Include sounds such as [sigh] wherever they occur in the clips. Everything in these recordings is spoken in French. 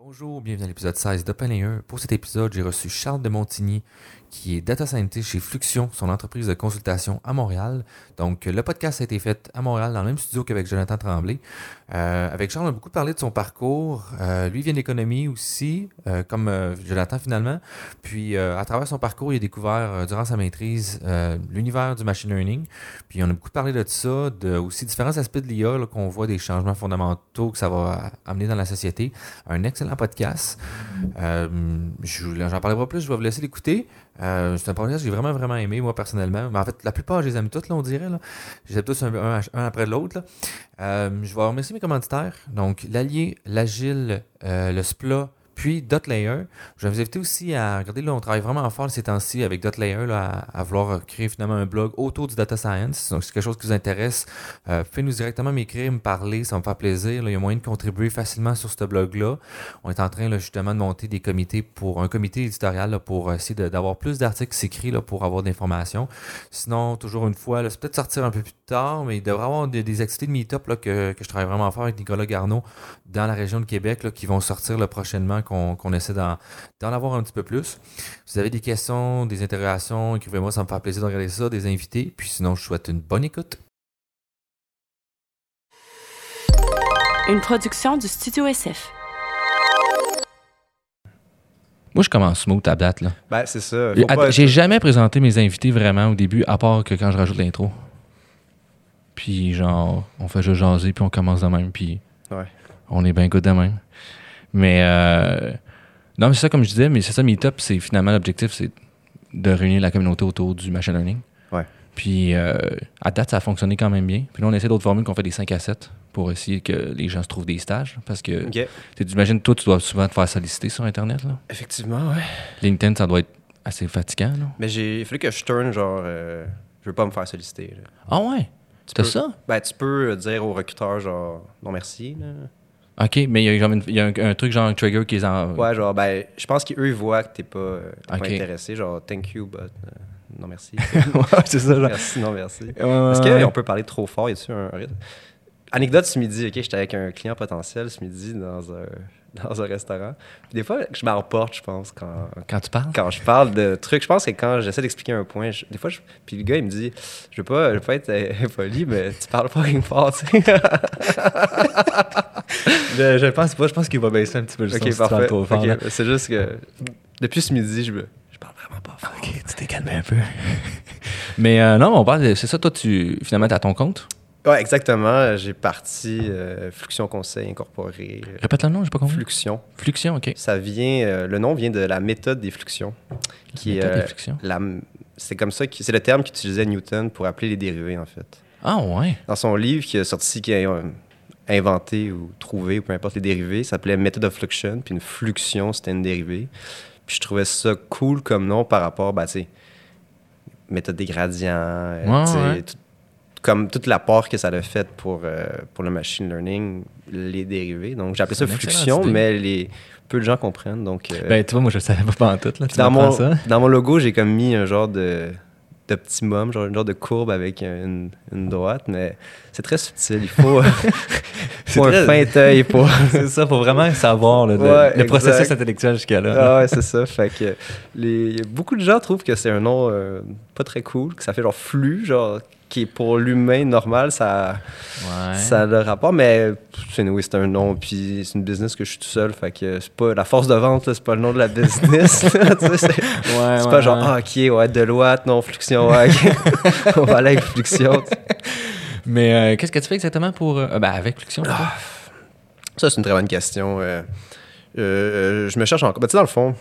Bonjour, bienvenue à l'épisode 16 d'Open Layer. Pour cet épisode, j'ai reçu Charles de Montigny, qui est data scientist chez Fluxion, son entreprise de consultation à Montréal. Donc, le podcast a été fait à Montréal, dans le même studio qu'avec Jonathan Tremblay. Euh, avec Charles, on a beaucoup parlé de son parcours. Euh, lui vient d'économie aussi, euh, comme Jonathan finalement. Puis, à travers son parcours, il a découvert, durant sa maîtrise, l'univers du machine learning. Puis, on a beaucoup parlé de ça, de aussi différents aspects de l'IA, qu'on voit des changements fondamentaux que ça va amener dans la société. Un excellent podcast. Euh, J'en parlerai pas plus, je vais vous laisser l'écouter. Euh, c'est un podcast que j'ai vraiment, vraiment aimé, moi, personnellement. Mais en fait, la plupart, je les aime toutes, là, on dirait. Là. Je les aime tous un, après l'autre. Euh, je vais remercier mes commanditaires. Donc, l'Allier, l'Agile, le Splat, puis Dotlayer. Je vais vous inviter aussi à regarder, là, on travaille vraiment fort ces temps-ci avec Dotlayer, à, vouloir créer finalement un blog autour du data science. Donc, si c'est quelque chose qui vous intéresse, euh, faites-nous directement m'écrire, me parler, ça va me faire plaisir. il y a moyen de contribuer facilement sur ce blog-là. On est en train justement de monter des comités pour un comité éditorial pour essayer d'avoir plus d'articles écrits là, pour avoir de l'information. Sinon, toujours une fois, c'est peut-être sortir un peu plus tard, mais il devrait y avoir des, activités de meet-up que, que je travaille vraiment fort avec Nicolas Garneau dans la région de Québec qui vont sortir là, prochainement, qu'on essaie d'en avoir un petit peu plus. Si vous avez des questions, des interrogations, écrivez-moi, ça me fait plaisir de regarder ça, des invités. Puis sinon, je vous souhaite une bonne écoute. Une production du Studio SF. Moi, je commence smooth à date. Là. Ben, c'est ça. J'ai jamais présenté mes invités vraiment au début, à part que quand je rajoute l'intro. Puis genre, on fait juste jaser, puis on commence de même, puis Ouais. on est bien good de même. Mais euh, non, mais c'est ça comme je disais, mais c'est ça, Meetup, c'est finalement l'objectif, c'est de réunir la communauté autour du machine learning. Ouais. Puis euh, à date, ça a fonctionné quand même bien. Puis là, on essaie d'autres formules qu'on fait des 5 à 7 pour essayer que les gens se trouvent des stages. Parce que, Ok. tu imagines, toi, tu dois souvent te faire solliciter sur Internet. Là. Effectivement, ouais. LinkedIn, ça doit être assez fatigant. Là. Mais j'ai il fallu que je tourne, genre, euh, je veux pas me faire solliciter. là. Ah ouais? Tu peux- ça? Ben, tu peux dire au recruteur, genre, non merci. Là. OK, mais il y a, une- il y a un, un truc genre un trigger qui est en... Ouais, genre, ben, je pense qu'eux, ils voient que t'es pas, euh, t'es Ok. pas intéressé. Genre, thank you, but euh, non merci. [laughs] ouais, c'est ça. Genre. merci, non merci. Est-ce Est-ce qu'on peut parler trop fort? Y a-tu un rythme? Anecdote ce midi, ok, j'étais avec un client potentiel ce midi dans un, dans un restaurant. Puis des fois, je m'emporte, je pense, quand, Quand tu parles? quand je parle de trucs, je pense que quand j'essaie d'expliquer un point, je- des fois, je- puis le gars, il me dit, je veux pas, je veux pas être euh, [laughs] impoli, mais tu parles pas fort, tu sais. Je, [laughs] je pense pas, je pense qu'il va baisser un petit peu le son si parfait. trop fort. C'est juste que depuis ce midi, je, me, je parle vraiment pas fort. OK, tu t'es calmé un peu. [laughs] mais euh, non, on parle de... C'est ça, toi, tu... Finalement, t'es à ton compte? Ouais, exactement. J'ai parti euh, Fluxion Conseil Incorporé. Répète le nom, j'ai pas compris. Fluxion. Fluxion, OK. Ça vient, euh, le nom vient de la méthode des fluxions. Qui est, Méthode des euh, fluxions. la- c'est comme ça, que- c'est le terme qu'utilisait Newton pour appeler les dérivés, en fait. Ah ouais? Dans son livre qui a sorti, qui a inventé ou trouvé, ou peu importe les dérivés, ça s'appelait Method of Fluxion, puis une fluxion, c'était une dérivée. Puis je trouvais ça cool comme nom par rapport, bah, tu sais, méthode des gradients, Ouais, tu sais, ouais. tout- comme toute l'apport que ça a fait pour, euh, pour le machine learning, les dérivés. Donc C'est ça une fluxion, mais les, peu de gens comprennent. Donc, euh, Ben, tu vois, moi, je savais pas en tout, là. Tu dans, mon, ça? dans mon logo, j'ai comme mis un genre de d'optimum, genre un genre de courbe avec une, une droite, mais c'est très subtil. Il faut, [laughs] [laughs] faut un très- fin œil pour. [laughs] c'est ça, faut vraiment savoir là, de- Ouais, le processus intellectuel jusqu'à là. Ah ouais, c'est ça. Fait que les, beaucoup de gens trouvent que c'est un nom euh, pas très cool, que ça fait genre flux, genre qui est pour l'humain normal, ça, Ouais. ça a le rapport, mais c'est oui, c'est un nom, puis c'est une business que je suis tout seul, fait que c'est pas la force de vente, c'est pas le nom de la business. [laughs] c'est Ouais, c'est ouais, pas genre, ah, ok, ouais, Deloitte, non, Fluxion, [laughs] on va aller avec Fluxion. Mais euh, qu'est-ce que tu fais exactement pour. euh, ben, avec Fluxion. plutôt? Ça, c'est une très bonne question. Euh, euh, je me cherche encore. Ben, tu sais, dans le fond,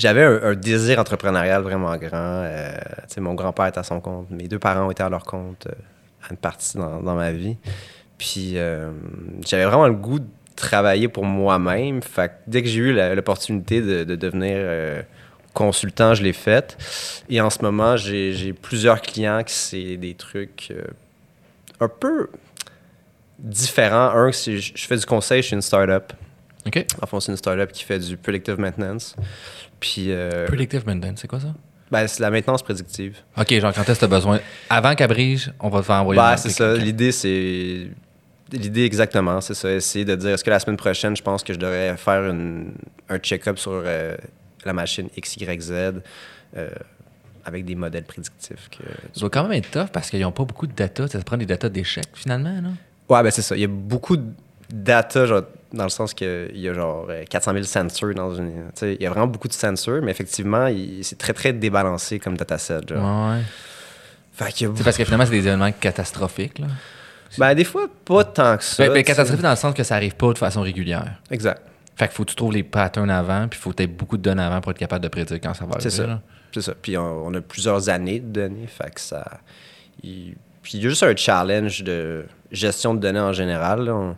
j'avais un, un désir entrepreneurial vraiment grand. Euh, mon grand-père est à son compte, mes deux parents ont été à leur compte euh, à une partie dans, dans ma vie. Puis euh, j'avais vraiment le goût de travailler pour moi-même. Fait que dès que j'ai eu l'opportunité de, de devenir euh, consultant, je l'ai faite. Et en ce moment, j'ai plusieurs clients qui c'est des trucs euh, un peu différents. Un, c'est je je fais du conseil chez une startup. En fond, c'est une startup qui fait du predictive maintenance. Puis, euh, Predictive maintenance, c'est quoi ça? ben, c'est la maintenance prédictive. OK, genre quand est-ce que tu as besoin? Avant qu'elle brise, on va te faire envoyer Ben, c'est ça. L'idée, c'est L'idée exactement, c'est ça. Essayer de dire, est-ce que la semaine prochaine, je pense que je devrais faire une- un check-up sur euh, la machine XYZ euh, avec des modèles prédictifs. Que... Ça doit quand même être tough parce qu'ils n'ont pas beaucoup de data. Ça prend des data d'échecs finalement, non? Ouais, ben c'est ça. Il y a beaucoup de data, genre, dans le sens qu'il y a genre euh, 400 000 sensors dans une. tu sais, Il y a vraiment beaucoup de sensors, mais effectivement, c'est très, très débalancé comme dataset. Genre. Ouais. Fait y a C'est parce que finalement, c'est des événements catastrophiques. Là. Ben, des fois, pas tant que ça. Ben, ben, sais. catastrophique dans le sens que ça arrive pas de façon régulière. Exact. Fait qu'il faut que tu trouves les patterns avant, puis il faut que tu aies beaucoup de données avant pour être capable de prédire quand ça va arriver. C'est ça. C'est ça. Puis on, on a plusieurs années de données. Fait que ça. il- Puis il y a juste un challenge de gestion de données en général. là. On-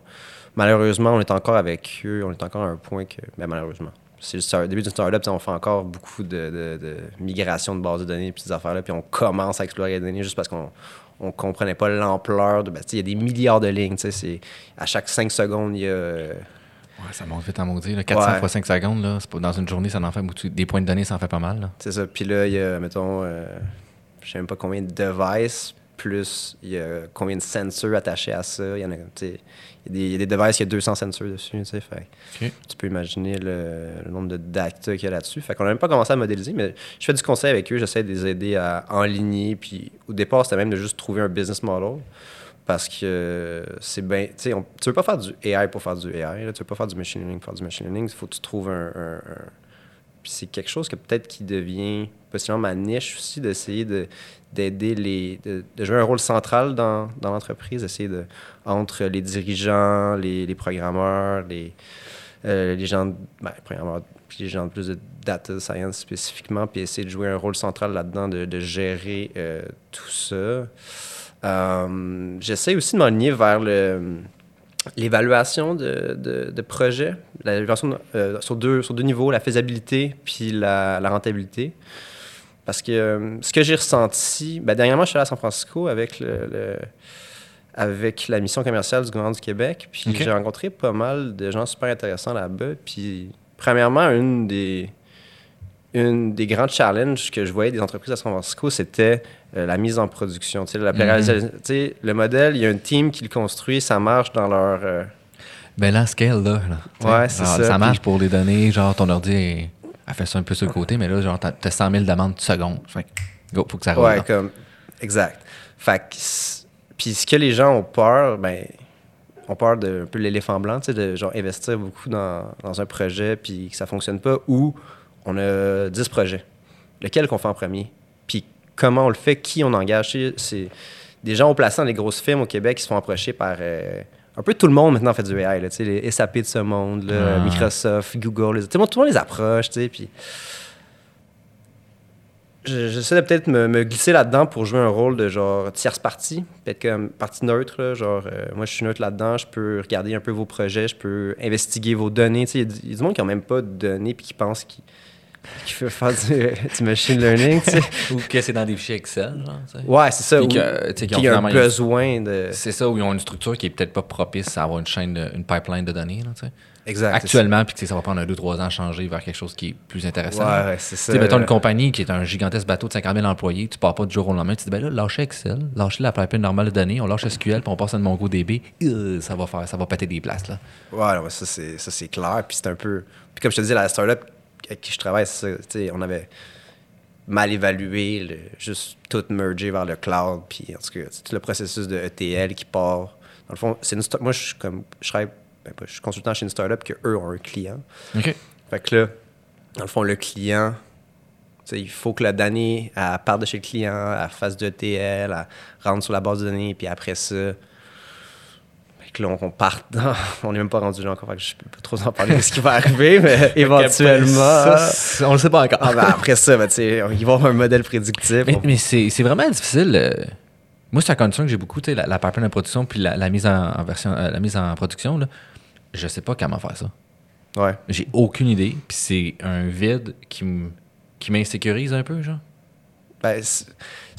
Malheureusement, on est encore avec eux. On est encore à un point que. Ben, malheureusement. C'est le début d'une startup, on fait encore beaucoup de, de- de migration de bases de données puis des affaires-là. Puis on commence à explorer les données juste parce qu'on on comprenait pas l'ampleur de. ben, il y a des milliards de lignes. tu sais, c'est- À chaque 5 secondes, il y a. Ouais, ça monte vite en maudit. Là. 400 Ouais. fois 5 secondes, là, pas- dans une journée, ça en fait beaucoup. Des points de données, ça en fait pas mal. C'est ça. Puis là, il y a, mettons, euh, je sais même pas combien de devices, plus il y a combien de sensors attachés à ça? Il y en a, tu sais, il y a des, il y a des devices, il y a 200 sensors dessus. Fait tu peux imaginer le, le nombre de data qu'il y a là-dessus. Fait qu'on n'a même pas commencé à modéliser, mais je fais du conseil avec eux. J'essaie de les aider à enligner. Puis au départ, c'était même de juste trouver un business model. Parce que c'est bien. Tu sais, tu veux pas faire du AI pour faire du AI. Là, tu veux pas faire du machine learning pour faire du machine learning. Il faut que tu trouves un. un- c'est quelque chose que peut-être qui devient possiblement ma niche aussi, d'essayer de, d'aider les. De, jouer un rôle central dans, dans l'entreprise, d'essayer de. entre les dirigeants, les, les programmeurs, les, euh, les gens. Ben, programmeurs, puis les gens de plus de data science spécifiquement, puis essayer de jouer un rôle central là-dedans, de, gérer euh, tout ça. Euh, J'essaie aussi de m'aligner vers le, l'évaluation de, de, projets, l'évaluation sur, deux, sur deux niveaux, la faisabilité puis la rentabilité. Parce que euh, ce que j'ai ressenti, ben, dernièrement, je suis allé à San Francisco avec, le, le- avec la mission commerciale du gouvernement du Québec, puis j'ai rencontré pas mal de gens super intéressants là-bas. Puis, premièrement, une des, une des grands challenges que je voyais des entreprises à San Francisco, c'était euh, la mise en production. Tu sais, la sais, le modèle, il y a un team qui le construit, ça marche dans leur... euh, Ben là, scale, là. là. Ouais, c'est Genre, ça, Ça marche puis- pour les données, genre ton ordi, elle elle fait ça un peu sur le côté, mais là, genre, t'as t'as 100 000 demandes secondes. Fait que, go, faut que ça roule. Ouais, comme. Exact. Fait que. Puis ce que les gens ont peur, ben. ont peur de un peu l'éléphant blanc, tu sais, de genre investir beaucoup dans, dans un projet puis que ça fonctionne pas, ou on a 10 projets. Lequel qu'on fait en premier? Puis comment on le fait? Qui on engage? C'est des gens au placé dans les grosses firmes au Québec qui se font approcher par. euh, un peu tout le monde maintenant fait du AI, là, les SAP de ce monde, là, Ah. Microsoft, Google, les- tout le monde tout le monde les approche, puis je- j'essaie de peut-être me, me glisser là-dedans pour jouer un rôle de genre tierce partie, peut-être comme partie neutre, là, genre euh, moi je suis neutre là-dedans, je peux regarder un peu vos projets, je peux investiguer vos données. Il y, a du- il y a du monde qui n'a même pas de données puis qui pense qu'il [laughs] qu'il veut faire du, du machine learning. tu sais. Ou que c'est dans des fichiers Excel, genre, tu sais. Ouais, c'est ça. Puis tu qu'il y a un finalement- besoin de. C'est ça, où ils ont une structure qui est peut-être pas propice à avoir une chaîne, de- une pipeline de données, là, tu sais. Exact. Actuellement, puis que tu sais, ça va prendre un 2-3 ans à changer vers quelque chose qui est plus intéressant. Ouais, ouais, c'est Tu ça. sais, mettons une compagnie qui est un gigantesque bateau de 50 000 employés, tu pars pas du jour au lendemain, tu dis, ben là, lâchez Excel, lâchez la pipeline normale de données, on lâche SQL, puis on passe à une MongoDB, Euh, ça va faire, ça va péter des places, là. Ouais, ouais, ça c'est ça, c'est clair. Puis c'est un peu. Puis comme je te dis, la startup avec qui je travaille, c'est ça. On avait mal évalué, le- juste tout merger vers le cloud. Puis en tout cas, c'est tout le processus de ETL qui part. Dans le fond, c'est une moi je suis comme je travaille, ben, je suis consultant chez une startup que eux ont un client. OK. Fait que là, dans le fond, le client, il faut que la donnée elle parte de chez le client, elle fasse de ETL, elle rentre sur la base de données, puis après ça, que là, on, on part dans. [laughs] On n'est même pas rendu là encore, fait que je peux pas trop en parler de ce qui va arriver, mais [laughs] éventuellement. Ça, on le sait pas encore. Ah, ben, après ça, ben, ils vont avoir un modèle prédictif. Mais, on- mais c'est vraiment difficile. euh. Moi, c'est un concern que j'ai beaucoup, la, la pipeline de production puis la, la mise en, en version, euh, la mise en production. Là. Je sais pas comment faire ça. Ouais. J'ai aucune idée. Puis c'est un vide qui m'insécurise un peu, genre. Ben, c'est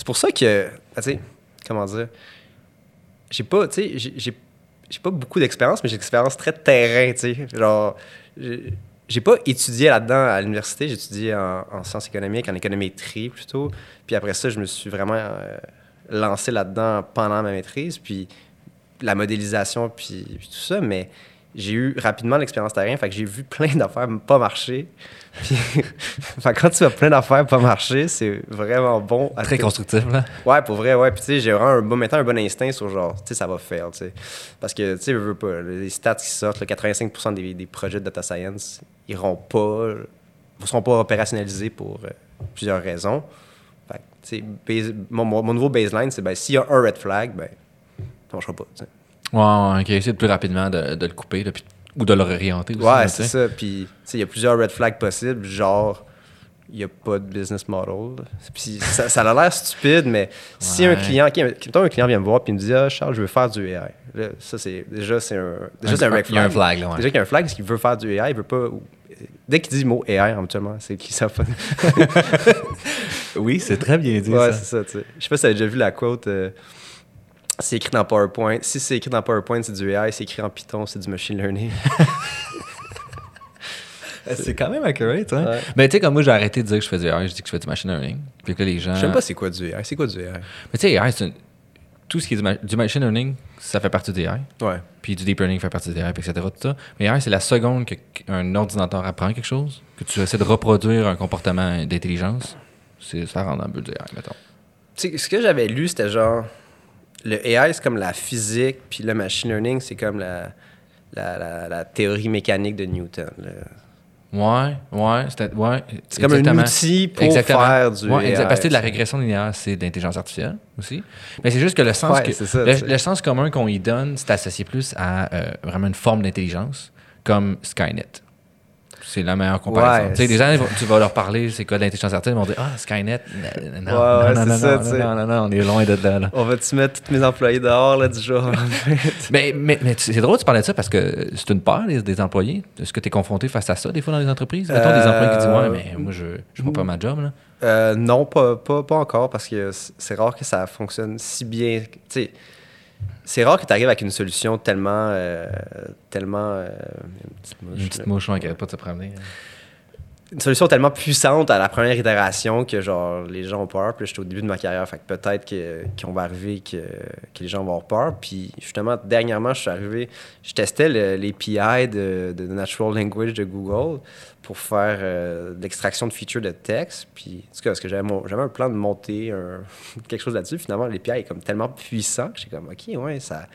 pour ça que, tu sais, comment dire, j'ai pas, tu sais, j'ai- j'ai pas beaucoup d'expérience, mais j'ai une expérience très terrain, tu sais. Genre, j'ai pas étudié là-dedans à l'université, j'ai étudié en, en sciences économiques, en économétrie plutôt. Puis après ça, je me suis vraiment euh, lancé là-dedans pendant ma maîtrise. Puis la modélisation, puis, puis tout ça, mais j'ai eu rapidement l'expérience terrain, fait que j'ai vu plein d'affaires pas marcher. [laughs] Puis, quand tu vois plein d'affaires pas marcher, c'est vraiment bon. à Très constructif, là. Ouais, pour vrai, ouais. Puis tu sais, j'ai vraiment un bon, maintenant un bon instinct sur genre, tu sais, ça va faire, tu sais. Parce que, tu sais, je veux pas, les stats qui sortent, là, 85% des, des projets de data science iront pas, ne seront pas opérationnalisés pour euh, plusieurs raisons. Fait que, tu sais, mon, mon- nouveau baseline, c'est, ben, s'il y a un red flag, ben, ça marchera pas. Ouais, ok. Essayer de plus rapidement de, de le couper, là, puis- ou de le réorienter aussi. Ouais, c'est ça. Puis, tu sais, il y a plusieurs red flags possibles, genre, il n'y a pas de business model. Puis, ça, ça a l'air stupide, mais si un client, qui un client vient me voir puis me dit, ah, Charles, je veux faire du AI. Là, ça, c'est, déjà, c'est un, déjà, c'est un red Il y a un flag. flag, là, ouais. Déjà qu'il y a un flag, parce qu'il veut faire du AI, il veut pas. Dès qu'il dit le mot AI, habituellement, c'est qu'il savent pas. [laughs] Oui, c'est très bien dit, Ouais, ça. c'est ça, tu sais. Je sais pas si tu as déjà vu la quote. euh, c'est écrit dans PowerPoint. Si c'est écrit dans PowerPoint, c'est du AI. C'est écrit en Python, c'est du machine learning. [laughs] C'est quand même accurate, hein? Ouais. Mais tu sais, comme moi, j'ai arrêté de dire que je fais du AI, je dis que je fais du machine learning. Puis que là, les gens. Je sais pas c'est quoi du AI. C'est quoi du AI? Mais tu sais, AI, c'est une- tout ce qui est du, ma- du machine learning, ça fait partie des AI. Ouais. Puis du deep learning fait partie des AI, puis etc. Tout ça. Mais AI, c'est la seconde que- qu'un ordinateur apprend quelque chose, que tu essaies de reproduire un comportement d'intelligence. C'est, ça rentre dans le but du AI, mettons. Tu sais, ce que j'avais lu, c'était genre. Le AI, c'est comme la physique, puis le machine learning, c'est comme la, la, la- la théorie mécanique de Newton. là. Ouais, ouais. C'est comme un outil pour Exactement. faire du Ouais, AI. Parce que de la régression linéaire, c'est de l'intelligence artificielle aussi. Mais c'est juste que le sens, Ouais, que- ça, le sens commun qu'on y donne, c'est associé plus à euh, vraiment une forme d'intelligence, comme Skynet. C'est la meilleure comparaison. Ouais, tu sais, les gens, tu vas leur parler, c'est quoi l'intelligence artificielle, ils vont dire Ah, Skynet. Non, non, Ouais, ouais, non, non, non, ça, non, tu sais. non, non, non, on est loin de là. là. On va-tu mettre tous mes employés dehors, là, du jour? [laughs] Mais, mais, mais c'est drôle, tu parlais de ça parce que c'est une peur des, des employés. Est-ce que tu es confronté face à ça des fois dans les entreprises? Mettons des employés qui disent Ouais, Euh, mais moi, je ne pas ma job. Là. Euh, non, pas, pas, pas encore, parce que c'est rare que ça fonctionne si bien. Tu sais, c'est rare que tu arrives avec une solution tellement. euh, tellement. euh, une petite mouche, Une petite mouche, on pas de se promener. Une solution tellement puissante à la première itération que genre les gens ont peur. Puis j'étais au début de ma carrière, fait que peut-être qu'on va arriver que, que les gens vont avoir peur. Puis justement, dernièrement, je suis arrivé, je testais l'API de, de Natural Language de Google pour faire euh, l'extraction de features de texte. Puis, en tout cas, parce que j'avais un plan de monter [laughs] quelque chose là-dessus. Finalement, l'API est comme tellement puissant que j'étais comme, OK, ouais, ça,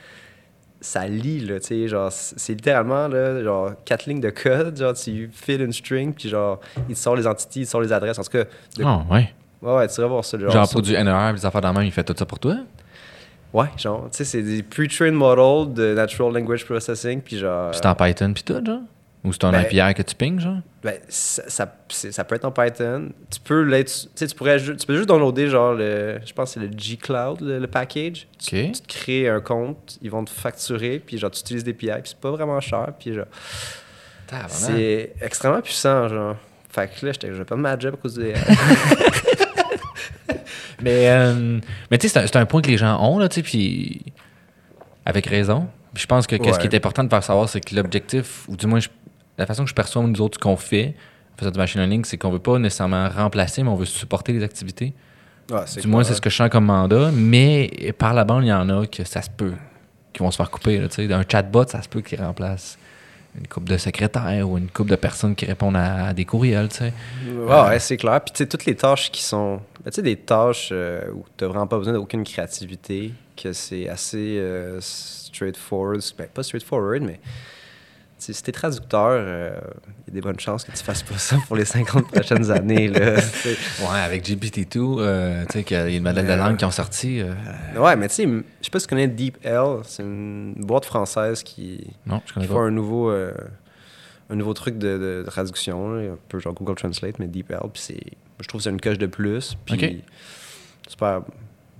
ça lit, là, tu sais, genre, c'est littéralement, là, genre, quatre lignes de code, genre, tu files une string, puis genre, il te sort les entités, il te sort les adresses, en tout cas, de- Ah, ouais. ouais, ouais, tu devrais voir ça, genre, Genre, ça- pour du NER, des affaires dans la main, il fait tout ça pour toi? ouais, genre, tu sais, c'est des pre-trained models de Natural Language Processing, puis genre, C'est en Python pis tout, genre? Ou c'est un ben- API que tu pings, genre? ben, ça, ça, peut être en Python, tu peux l'être, tu pourrais, tu peux juste downloader, genre, le, je pense que c'est le G-Cloud, le, le package, tu, te crées un compte, ils vont te facturer, puis genre, tu utilises des API, puis c'est pas vraiment cher, puis genre, C'est extrêmement puissant, genre. Fait que là, je vais pas ma job à cause des. [laughs] Mais, euh, mais tu sais, c'est un, point que les gens ont, là, tu sais, puis avec raison. Puis je pense que qu'est-ce qui est important de faire savoir, c'est que l'objectif, ou du moins je- la façon que je perçois nous autres ce qu'on fait, en faisant du machine learning, c'est qu'on veut pas nécessairement remplacer, mais on veut supporter les activités. Ah, Du moins, c'est ce que je sens comme mandat. Mais par la bande, il y en a que ça se peut, qui vont se faire couper. Là, un chatbot, ça se peut qu'il remplace une couple de secrétaires ou une couple de personnes qui répondent à, à des courriels. tu sais. Ouais, ouais, c'est clair. Puis, tu sais, toutes les tâches qui sont. Tu sais, des tâches euh, où tu vraiment pas besoin d'aucune créativité, que c'est assez euh, straightforward. Ben, pas straightforward, mais. Si t'es traducteur, euh, il y a des bonnes chances que tu fasses pas ça pour les 50 prochaines [laughs] années. Là. Ouais, avec GPT-2, euh, tu sais, qu'il y a une modèle de langue qui ont sorti. euh, ouais, mais tu sais, je sais pas si tu connais DeepL. C'est une boîte française qui, non, je qui connais fait pas. un nouveau, euh, un nouveau truc de, de traduction, là, un peu genre Google Translate, mais DeepL. Puis c'est, je trouve que c'est une coche de plus. Puis Ok. super,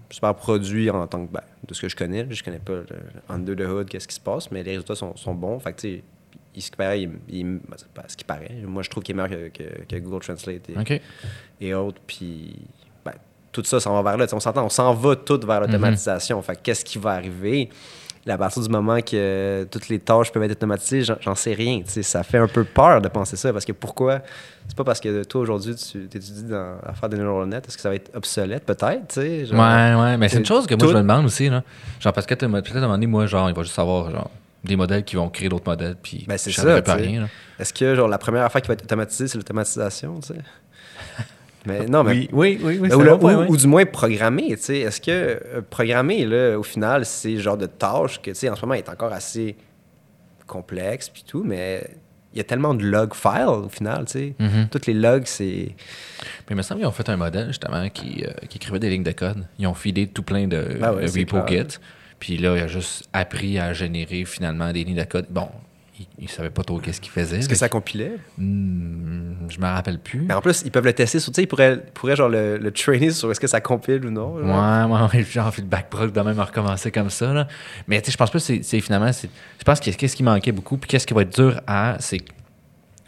super produit en tant que, ben, de ce que je connais. Je connais pas le under the hood, qu'est-ce qui se passe, mais les résultats sont, sont bons. Fait que, tu sais, il, ce qui paraît, il, il- ben, pas ce qui paraît. Moi, je trouve qu'il est meilleur que, que- que Google Translate et, autres. Puis, ben, tout ça s'en va vers là. On s'entend, on s'en va tout vers l'automatisation. Fait que qu'est-ce qui va arriver? à partir du moment que toutes les tâches peuvent être automatisées, j'en- sais rien. Ça fait un peu peur de penser ça. Parce que pourquoi? C'est pas parce que toi, aujourd'hui, tu étudies dans, à faire des neural nets. Est-ce que ça va être obsolète Peut-être. Ouais, ouais, mais c'est une chose que moi tout- je me demande aussi, là. Genre, parce que peut-être à un moment donné, moi, genre, il va juste avoir, genre, des modèles qui vont créer d'autres modèles, puis Ben, c'est ça, pas rien. Est-ce que genre, la première affaire qui va être automatisée, c'est l'automatisation tu sais? [laughs] Mais non, mais oui, oui, oui, ou, là, ou- ou du moins programmer, tu sais. Est-ce que euh, programmer, là, au final, c'est le genre de tâche que, tu sais, en ce moment, est encore assez complexe puis tout, mais il y a tellement de log files, au final, tu sais. Mhm. Toutes les logs, c'est... Mais il me semble qu'ils ont fait un modèle, justement, qui, euh, qui écrivait des lignes de code. Ils ont filé tout plein de, Ah ouais, de repo clair. Git. Puis là, il a juste appris à générer, finalement, des lignes de code. Bon, il, il savait pas trop qu'est-ce qu'il faisait. Est-ce que ça compilait? Hmm, je me rappelle plus. Mais en plus, ils peuvent le tester sur, tu sais, ils pourraient, genre, le, le trainer sur est-ce que ça compile ou non. genre. Ouais, ouais, [laughs] genre feedback prog de même à recommencer comme ça. Là. Mais tu sais, je pense pas que c'est- finalement. Je pense que qu'est-ce qui manquait beaucoup, puis qu'est-ce qui va être dur à. C'est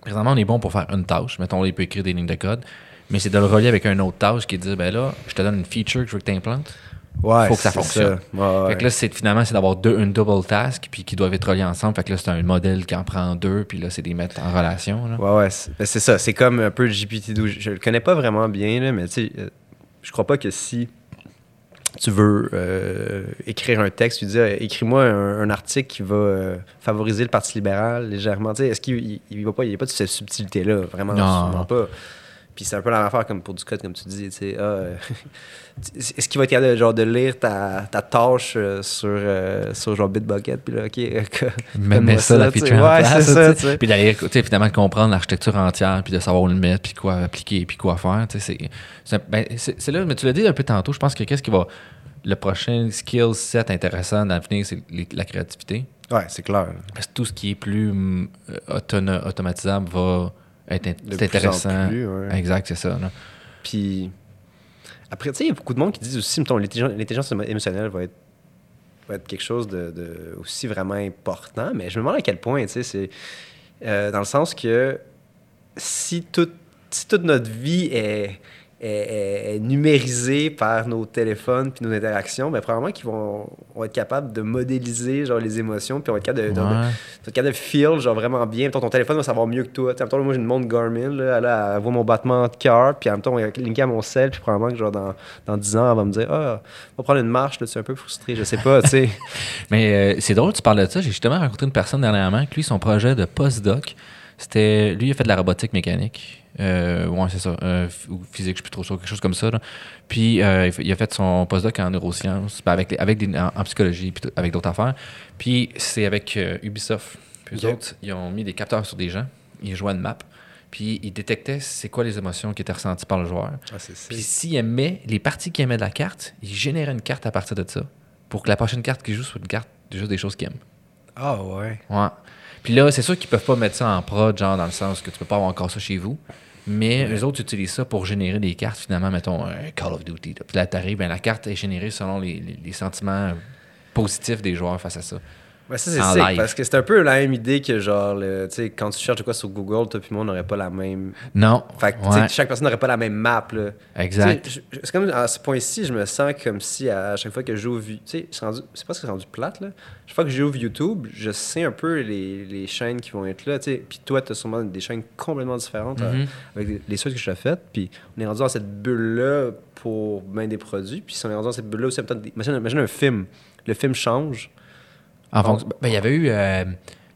présentement, on est bon pour faire une tâche. Mettons, il peut écrire des lignes de code. Mais c'est de le relier avec une autre tâche qui dit ben là, je te donne une feature que je veux que tu implantes. Ouais, Faut que ça fonctionne. Ouais. Fait que là, c'est finalement, c'est d'avoir deux, une double task, puis qui doivent être reliés ensemble. Fait que là, c'est un modèle qui en prend deux, puis là, c'est des mettre en relation. Là. Ouais, ouais, c'est ben, c'est ça. C'est comme un peu le GPT-12. Je, je le connais pas vraiment bien, là, mais tu sais, euh, je crois pas que si tu veux euh, écrire un texte, tu dis euh, écris-moi un, un article qui va euh, favoriser le Parti libéral légèrement. Tu sais, est-ce qu'il il, il va pas, il y a pas de cette subtilité-là, vraiment, Non. pas. Puis c'est un peu la même affaire comme pour du code, comme tu dis. Tu sais, ah, euh, [laughs] est-ce qu'il va être capable de, genre, de lire ta, ta tâche euh, sur, euh, sur genre Bitbucket, puis là, OK, [laughs] Mais mets ça, la feature en Ouais, place. ça. Puis d'aller, finalement, de comprendre l'architecture entière, puis de savoir où le mettre, puis quoi appliquer, puis quoi faire. C'est c'est- ben, c'est- c'est là, mais tu l'as dit un peu tantôt, je pense que qu'est-ce qui va. Le prochain skill set intéressant dans l'avenir, c'est la créativité. Ouais, c'est clair. Parce que tout ce qui est plus hum, automatisable va être int- De plus intéressant. plus, ouais. Exact, c'est ça. là. Puis après, tu sais, il y a beaucoup de monde qui disent aussi, mettons, l'intelligence l'intelligence émo- émotionnelle va être, va être quelque chose de, de aussi vraiment important. Mais je me demande à quel point, tu sais, c'est euh, dans le sens que si, tout, si toute notre vie est, est, numérisée par nos téléphones puis nos interactions, ben, probablement qu'ils vont, vont être capables de modéliser genre, les émotions puis on va être capable de, de- Ouais. tu es capable de feel genre vraiment bien. Mettons, ton téléphone va savoir mieux que toi. T'sais, mettons, moi, j'ai une montre Garmin. Là, elle, elle voit mon battement de cœur. Puis en même temps, elle est linkée à mon sel. Puis probablement que genre, dans, dans 10 ans, elle va me dire Ah, on va prendre une marche. Là, tu es un peu frustré. Je sais pas. tu sais. [laughs] Mais euh, c'est drôle, tu parles de ça. J'ai justement rencontré une personne dernièrement que lui, son projet de postdoc, c'était. Lui, il a fait de la robotique mécanique. Euh, ouais, c'est ça. euh, physique, je suis plus trop sûr, quelque chose comme ça. là. Puis euh, il il a fait son postdoc en neurosciences, ben, avec, les- avec des- en, en psychologie, puis avec d'autres affaires. Puis c'est avec euh, Ubisoft. Puis eux autres, ils ont mis des capteurs sur des gens. Ils jouaient à une map. Puis ils détectaient c'est quoi les émotions qui étaient ressenties par le joueur. Ah, Puis s'il aimait les parties qu'il aimait de la carte, il générait une carte à partir de ça. Pour que la prochaine carte qu'il joue soit une carte juste des choses qu'il aime. Ah, ouais. Ouais. Puis là, c'est sûr qu'ils peuvent pas mettre ça en prod, genre dans le sens que tu peux pas avoir encore ça chez vous. Mais eux autres utilisent ça pour générer des cartes, finalement, mettons, un Call of Duty. là. Puis là, t'arrives, ben, la carte est générée selon les, les- les sentiments positifs des joueurs face à ça. Ouais, ça, c'est sick, live. Parce que c'est un peu la même idée que, genre, tu sais, quand tu cherches quoi sur Google, toi puis moi, on n'aurait pas la même. Non. Fait que, Ouais, chaque personne n'aurait pas la même map. Là. exact. C'est comme à ce point-ci, je me sens comme si à chaque fois que j'ouvre. Tu sais, c'est pas ce que c'est rendu plate, là. Chaque fois que j'ouvre YouTube, je sais un peu les, les chaînes qui vont être là, tu sais. Puis toi, tu as sûrement des chaînes complètement différentes euh, Mhm. avec les, les choses que je faites. Puis on est rendu dans cette bulle-là pour bien des produits. Puis si on est rendu dans cette bulle-là aussi, imagine, imagine un film. Le film change. Ben, il y avait eu. euh,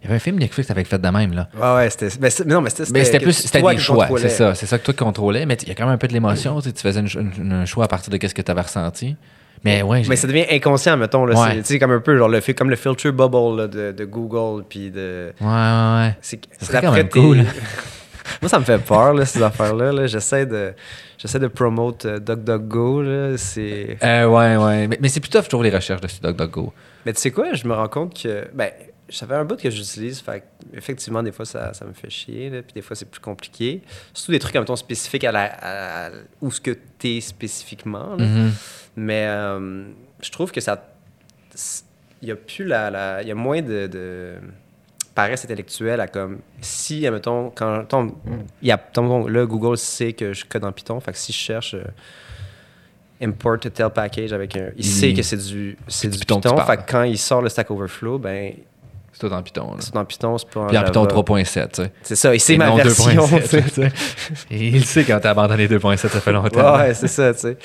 il y avait un film Netflix avec fait de même, là. Ouais, ouais, c'était. Mais, non, mais c'était. Mais c'était plus c'était des choix, c'est ça. C'est ça que toi contrôlais, mais il y a quand même un peu de l'émotion. tu sais, Tu faisais une- une- un choix à partir de ce que tu avais ressenti. Mais ouais, Mais ça devient inconscient, mettons. Là, Ouais. C'est- comme un peu, genre, le, comme le filter bubble là, de, de Google. Puis de. ouais, ouais, ouais. C'est c'est quand même cool. [laughs] Moi, ça me fait peur, là, ces affaires-là. là. J'essaie de, j'essaie de promote euh, DuckDuckGo. là. C'est... Euh, ouais, ouais. Mais, mais c'est tough, je trouve, les recherches de DuckDuckGo. Mais tu sais quoi, je me rends compte que. Ben, ça fait un bout que j'utilise. Fait effectivement, des fois, ça, ça me fait chier. là, puis des fois, c'est plus compliqué. Surtout des trucs, mettons, spécifiques à, la, à- où ce que t'es spécifiquement. là. Mhm. Mais euh, je trouve que ça. Il y a plus la. la- Il y a moins de, de paresse intellectuelle à comme. Si, admettons, quand. ton- il y a, ton- là, Google sait que je code en Python. Fait que si je cherche. euh, import to tell package avec un. Il, Il- sait que c'est du, c'est du du Python Python. fait que quand il sort le Stack Overflow, ben, C'est tout en Python. là. c'est en Python, c'est pas en Puis en. Python 3.7, tu sais. C'est ça, c'est Et ma version. 2.7, [laughs] tu sais. il sait quand t'as abandonné 2.7, ça fait longtemps. Ouais, c'est ça, tu sais.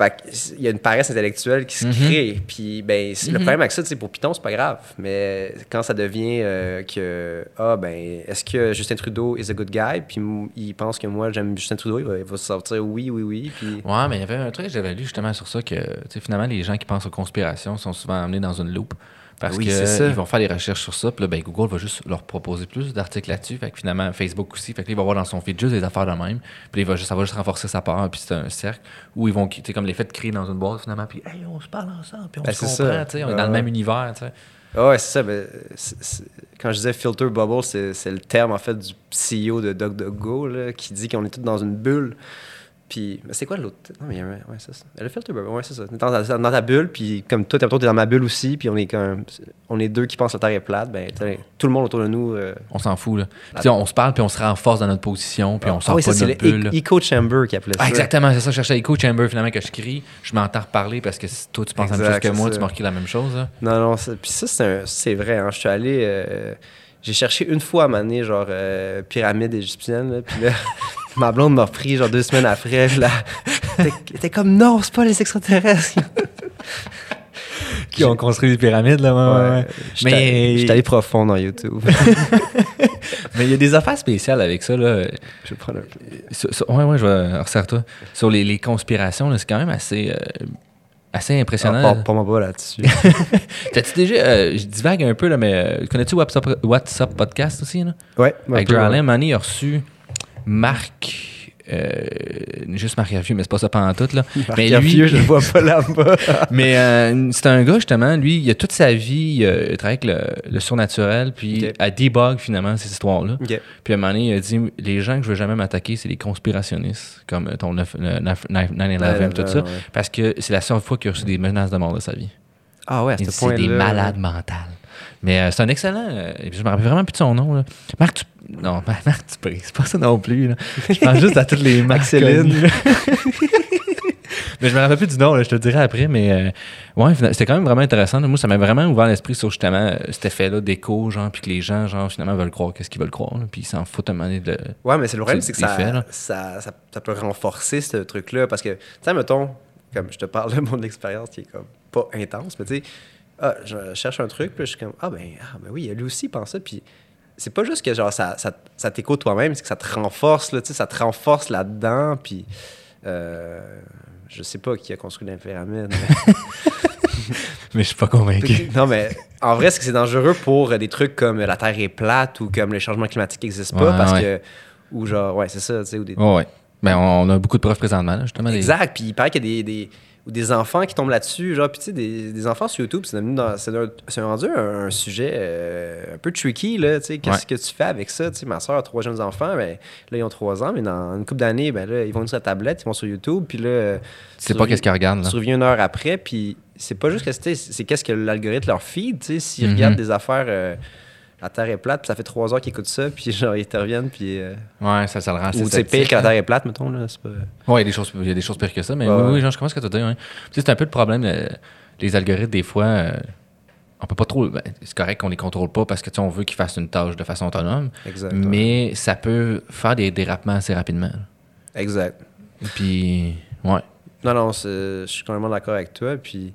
Fait qu'il y a une paresse intellectuelle qui se Mhm. crée. Puis, ben, c'est- le Mhm. problème avec ça, sais, pour Python, c'est pas grave. Mais quand ça devient euh, que, ah, ben, est-ce que Justin Trudeau is a good guy? Puis il pense que moi, j'aime Justin Trudeau, il va, il va sortir oui, oui, oui. Puis, Ouais, mais il y avait un truc que j'avais lu justement sur ça que tu sais, finalement, les gens qui pensent aux conspirations sont souvent amenés dans une loupe. Parce Oui, qu'ils vont faire des recherches sur ça, puis là, ben, Google va juste leur proposer plus d'articles là-dessus. Fait que finalement, Facebook aussi. Fait que là, il va voir dans son feed juste des affaires de même. Puis il va juste, ça va juste renforcer sa part, puis c'est un cercle où ils vont, tu sais, comme les faits créer dans une boîte finalement, puis hey, on se parle ensemble, puis on Ben, se comprend, tu sais, on est dans le même univers, tu sais. ah ouais, c'est ça. Ben, c'est- c'est- quand je disais filter bubble, c'est c'est le terme, en fait, du CEO de DuckDuckGo, là, qui dit qu'on est tous dans une bulle. Puis, c'est quoi l'autre? Non, mais il y a un- ouais, c'est ça. Le filter bubble, ouais, c'est ça. T'es Dans, ta- dans ta bulle, puis comme toi, t'es dans ma bulle aussi, puis on est comme, on est deux qui pensent que la Terre est plate, ben, tout le monde autour de nous. euh, On s'en fout, là. Puis, sais, on se parle, puis on se renforce dans notre position, puis on ah sort oui, pas ça, de c'est notre le bulle. là. echo chamber qui appelait ça. Ah, exactement, c'est ça, je cherchais Echo Chamber finalement que je crie. Je m'entends reparler parce que si toi tu penses la même chose Exact, que moi, c'est tu ça. m'as la même chose. là. Non, non, puis ça, c'est vrai. Hein, je suis allé. euh, j'ai cherché une fois à m'amener, genre, euh, pyramide égyptienne. Là, puis là, [laughs] ma blonde m'a repris, genre, deux semaines après. Là, t'es- comme, non, c'est pas les extraterrestres. [laughs] Qui ont construit les pyramides, là, ouais, ouais, ouais. Mais- j'étais allé profond dans YouTube. [laughs] Mais il y a des affaires spéciales avec ça, là. je vais prendre un peu. Sur- sur- ouais, ouais, je vais resserre-toi. Sur les, les conspirations, là, c'est quand même assez, euh, assez impressionnant. Ah, pas, pas pas là-dessus. [laughs] T'as-tu déjà. euh, je divague un peu, là, mais euh, connais-tu What's Up, What's Up Podcast aussi, là? ouais, Avec. Allen, Manny a reçu Marc. Euh, juste Marc Raffieux, mais c'est pas ça pendant tout, là. Marc mais Garfieux, je le vois pas là-bas. [laughs] Mais euh, c'est un gars, justement, lui, il a toute sa vie, euh, il travaille avec le, le surnaturel, puis Ok. à debug, finalement, ces histoires-là. Puis à un moment donné, il a dit les gens que je veux jamais m'attaquer, c'est les conspirationnistes, comme euh, ton 9 le 9 9-11, tout ça, Ouais. parce que c'est la seule fois qu'il a reçu des menaces de mort de sa vie. Ah ouais, à ce c'est des malades mentales. Mais euh, c'est un excellent. euh, et puis je me rappelle vraiment plus de son nom. Là. Marc, tu... Non, [laughs] Marc Dupré, c'est pas ça non plus. Là. Je pense juste à toutes les [laughs] là. [laughs] mais je me rappelle plus du nom, là, je te le dirai après. Mais euh, ouais, c'était quand même vraiment intéressant. Moi, ça m'a vraiment ouvert l'esprit sur justement euh, cet effet-là d'écho, genre, puis que les gens, genre, finalement, veulent croire qu'est-ce qu'ils veulent croire. là, puis ils s'en foutent à un moment donné de. Ouais, mais c'est le problème, C'est que faits, ça, ça, ça, peut renforcer ce truc-là. Parce que, tu sais, mettons, comme je te parle de mon expérience qui est comme pas intense, mais tu sais, ah, je cherche un truc, puis je suis comme, ah ben, ah, ben oui, lui aussi pense ça. Puis c'est pas juste que genre ça, ça, ça t'écoute toi-même, c'est que ça te renforce, là, tu sais, ça te renforce là-dedans. Puis euh, je sais pas qui a construit la pyramide. mais- [laughs] Mais je suis pas convaincu. [laughs] non, mais en vrai, c'est que c'est dangereux pour euh, des trucs comme la Terre est plate ou comme les changements climatiques n'existent pas Ouais, parce ouais. que. Ou genre, ouais, c'est ça, tu sais, ou des, Ouais, ouais. Ben, on a beaucoup de preuves présentement, là, justement. des- Exact. Puis il paraît qu'il y a des, des, ou des enfants qui tombent là-dessus. Genre, puis tu sais, des, des enfants sur YouTube, c'est devenu dans- c'est un- c'est rendu un, un sujet euh, un peu tricky, là. Tu sais, qu'est-ce que tu fais avec ça? Tu sais, ma soeur a trois jeunes enfants, ben, là, ils ont trois ans, mais dans une couple d'années, ben là, ils vont sur la tablette, ils vont sur YouTube, puis là. Tu sais pas qu'est-ce qu'ils regardent, là. Tu reviens une heure après, puis c'est pas juste que c'est qu'est-ce que l'algorithme leur feed, tu sais, s'ils Mhm. regardent des affaires. euh, la Terre est plate, puis ça fait trois heures qu'ils écoutent ça, puis genre, ils te reviennent, puis. euh, Ouais, ça, ça le rend ou c'est pire que la. Terre est plate, mettons, là. Pas. Ouais, il y a des choses, il y a des choses pires que ça, mais Ouais, oui, genre, je commence à te dire. ouais. Tu sais, c'est un peu le problème. euh, les algorithmes, des fois, euh, on peut pas trop. ben, c'est correct qu'on les contrôle pas parce que tu sais, on veut qu'ils fassent une tâche de façon autonome, Exact. mais ça peut faire des dérapements assez rapidement. Exact. Puis, ouais. Non, non, je suis complètement d'accord avec toi. Puis,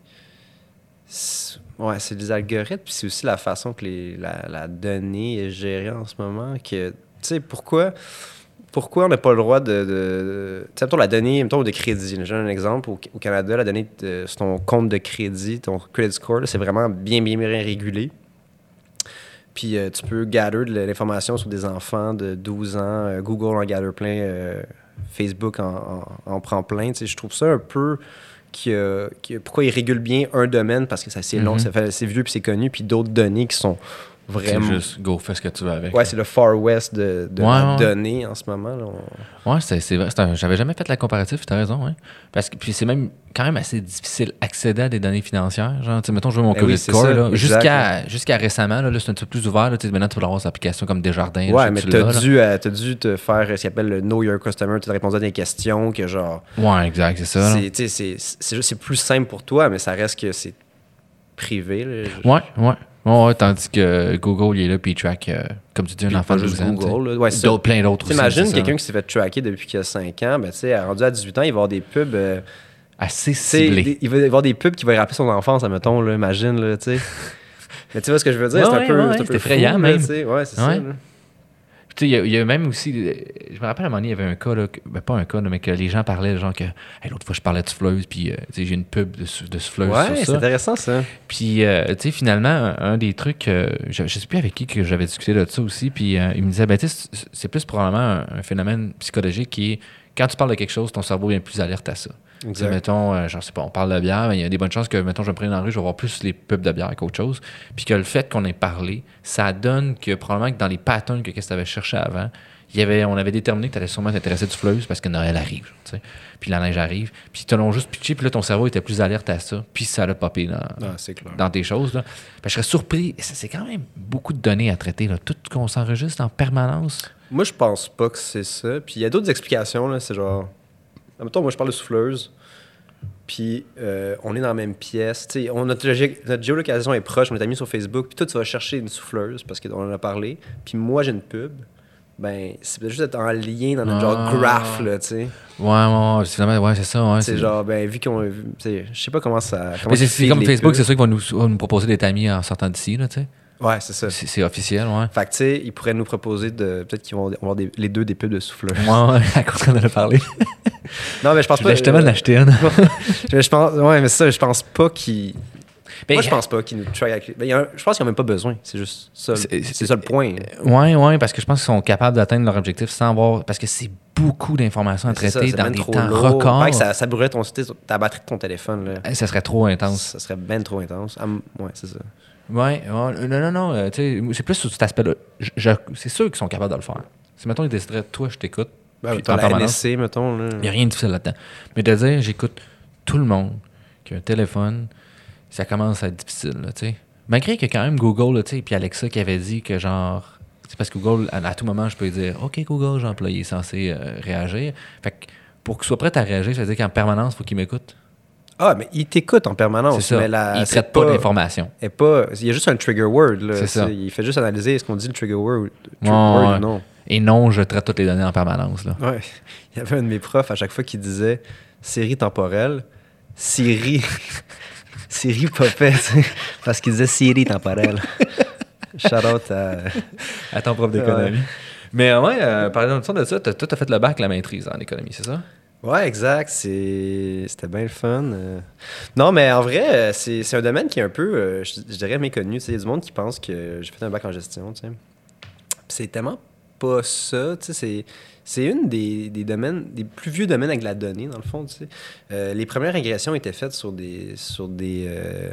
ouais, c'est des algorithmes, puis c'est aussi la façon que les, la, la donnée est gérée en ce moment. Tu sais, pourquoi, pourquoi on n'a pas le droit de. de, tu sais, mettons la donnée, mettons de crédit. J'ai un exemple. Au, au Canada, la donnée de, sur ton compte de crédit, ton credit score, c'est vraiment bien, bien, bien régulé. Puis euh, tu peux gather de l'information sur des enfants de 12 ans. Euh, Google en gather plein. euh, Facebook en, en- en prend plein. Tu sais, je trouve ça un peu. Qui- pourquoi ils régulent bien un domaine? Parce que ça c'est long, Mhm. c'est vieux puis c'est connu, puis d'autres données qui sont vraiment. juste, go, fais ce que tu veux avec. Ouais, c'est le Far West de, de Ouais, la ouais. donnée en ce moment. là. On- Ouais, c'est, c'est vrai. j'avais jamais fait la comparative, t'as raison, ouais. Parce que puis c'est même quand même assez difficile d'accéder à des données financières. Genre, mettons, je veux mon Ben oui, score, ça, là, exact. jusqu'à, jusqu'à récemment, là, là, c'est un petit peu plus ouvert. Là, maintenant, tu peux avoir des applications comme Desjardins. Ouais, mais t'as dû, euh, t'as dû te faire ce qu'on appelle le Know Your Customer. Tu répondu à des questions que genre. Ouais, exact, c'est ça. là. C'est, tu sais, c'est, c'est juste- c'est plus simple pour toi, mais ça reste que c'est privé. là. Je- Ouais, ouais. Ouais, ouais, tandis que Google, il est là, puis il track, euh, comme tu dis, un enfant de juste 12 ans. Google. Ouais, ça. Plein d'autres aussi. T'imagines quelqu'un qui s'est fait tracker depuis qu'il a 5 ans, ben, tu sais, rendu à 18 ans, il va avoir des pubs. euh, Assez tu sais, ciblé. des- il va avoir des pubs qui vont rappeler son enfance, admettons, là, imagine, là, tu sais. [laughs] Mais tu vois ce que je veux dire? Ouais, c'est un ouais, peu, ouais, c'est un peu effrayant, fou, même. Ouais, c'est ça. Là. Puis, tu sais, il y y, a même aussi. euh, Je me rappelle à un moment donné, il y avait un cas, là, que- ben, pas un cas, là, mais que les gens parlaient, genre que Hey, l'autre fois, je parlais de souffleuse, puis euh, j'ai une pub de, de souffleuse Ouais, c'est intéressant, ça. Puis, euh, tu sais, finalement, un, un des trucs, euh, je, je sais plus avec qui que j'avais discuté de ça aussi, puis il me disait, ben, tu sais, c'est- c'est plus probablement un, un phénomène psychologique qui est, quand tu parles de quelque chose, ton cerveau est plus alerte à ça. Mettons, euh, sais pas, on parle de bière, mais il y a des bonnes chances que, mettons, je me prenne dans la rue, je vais voir plus les pubs de bière qu'autre chose. Puis que le fait qu'on ait parlé, ça donne que probablement que dans les patterns que qu'est-ce que tu avais cherché avant, il y avait, on avait déterminé que tu allais sûrement t'intéresser du fleuve parce que Noël arrive. Puis la neige arrive. Puis ils te l'ont juste pitché, puis là, ton cerveau était plus alerte à ça. Puis ça l'a popé dans, Ah, clair. dans tes choses. Là. Je serais surpris. C'est c'est quand même beaucoup de données à traiter. Là. Tout qu'on s'enregistre en permanence. Moi, je pense pas que c'est ça. Puis il y a d'autres explications, là. C'est genre. Mettons, moi, je parle de souffleuse. Puis euh, on est dans la même pièce. Tu sais, on, notre, notre géolocalisation est proche. On est amis sur Facebook. Puis toi, tu vas chercher une souffleuse parce qu'on en a parlé. Puis moi, j'ai une pub. Ben, c'est peut-être juste être en lien dans notre genre Ah. graph, là, tu sais. Ouais, ouais, ouais, c'est vraiment- ouais, c'est ça. Ouais, C'est genre, ben, vu qu'on Je sais pas comment ça. comment Mais c'est- comme Facebook, c'est sûr qu'ils vont nous, vont nous proposer d'être amis en sortant d'ici. Là, tu sais. Ouais, c'est ça. c'est, officiel, ouais. Fait que, tu sais, ils pourraient nous proposer de. Peut-être qu'ils vont avoir des- les deux des pubs de souffleuse. Ouais, ouais, [laughs] à cause qu'on en a parlé. [laughs] Non, mais je pense Je pas. voulais justement euh, en acheter une. [laughs] je, pense, ouais, mais ça, je pense pas qu'ils. Moi, je pense pas qu'ils nous avec. Ben, un- je pense qu'ils n'ont même pas besoin. C'est juste ça. le- C'est- ça le point. Ouais, ouais, parce que je pense qu'ils sont capables d'atteindre leur objectif sans avoir. Parce que c'est beaucoup d'informations à ça, traiter c'est dans des temps lourd. records. Pareil ça, ça brûlerait ton, ta batterie de ton téléphone. Là. Eh, Ça serait trop intense. Ça serait ben trop intense. Ah, ouais, c'est ça. Ouais, ouais, non, non, non. euh, c'est plus sur cet aspect-là. C'est sûr qu'ils sont capables de le faire. Si, mettons, ils décideraient, toi, je t'écoute. Ben, en la. NSC, mettons. Là. Il n'y a rien de difficile là-dedans. Mais de dire, j'écoute tout le monde qui a un téléphone, ça commence à être difficile, là, tu sais. Malgré que quand même Google, là, tu sais, puis Alexa qui avait dit que genre. C'est parce que Google, à, à tout moment, je peux dire OK, Google, j'ai employé, censé euh, réagir. Fait que pour qu'il soit prêt à réagir, ça veut dire qu'en permanence, il faut qu'il m'écoute. Ah, mais il t'écoute en permanence. C'est ça. Mais la, il ne traite pas, d'informations. est pas. Il y a juste un trigger word. Là, C'est ça. Tu sais, Il fait juste analyser est-ce qu'on dit le trigger word, trigger Ouais, word ouais. ou non. Et non, je traite toutes les données en permanence. Là. Ouais. [laughs] Il y avait un de mes profs à chaque fois qui disait série temporelle, Siri. [laughs] Siri popait, parce qu'il disait série temporelle. [laughs] Shout out à. À ton prof d'économie. Mais ouais, euh, par exemple, de ça, toi, tu as fait le bac, la maîtrise en économie, c'est ça? Ouais, exact. C'était bien le fun. euh. Non, mais en vrai, euh, c'est un domaine qui est un peu, euh, je, dirais, méconnu. Il y a du monde qui pense que j'ai fait un bac en gestion. C'est tellement pas ça. C'est une des, des domaines, des plus vieux domaines avec la donnée, dans le fond. Euh, les premières régressions étaient faites sur des. Sur des euh,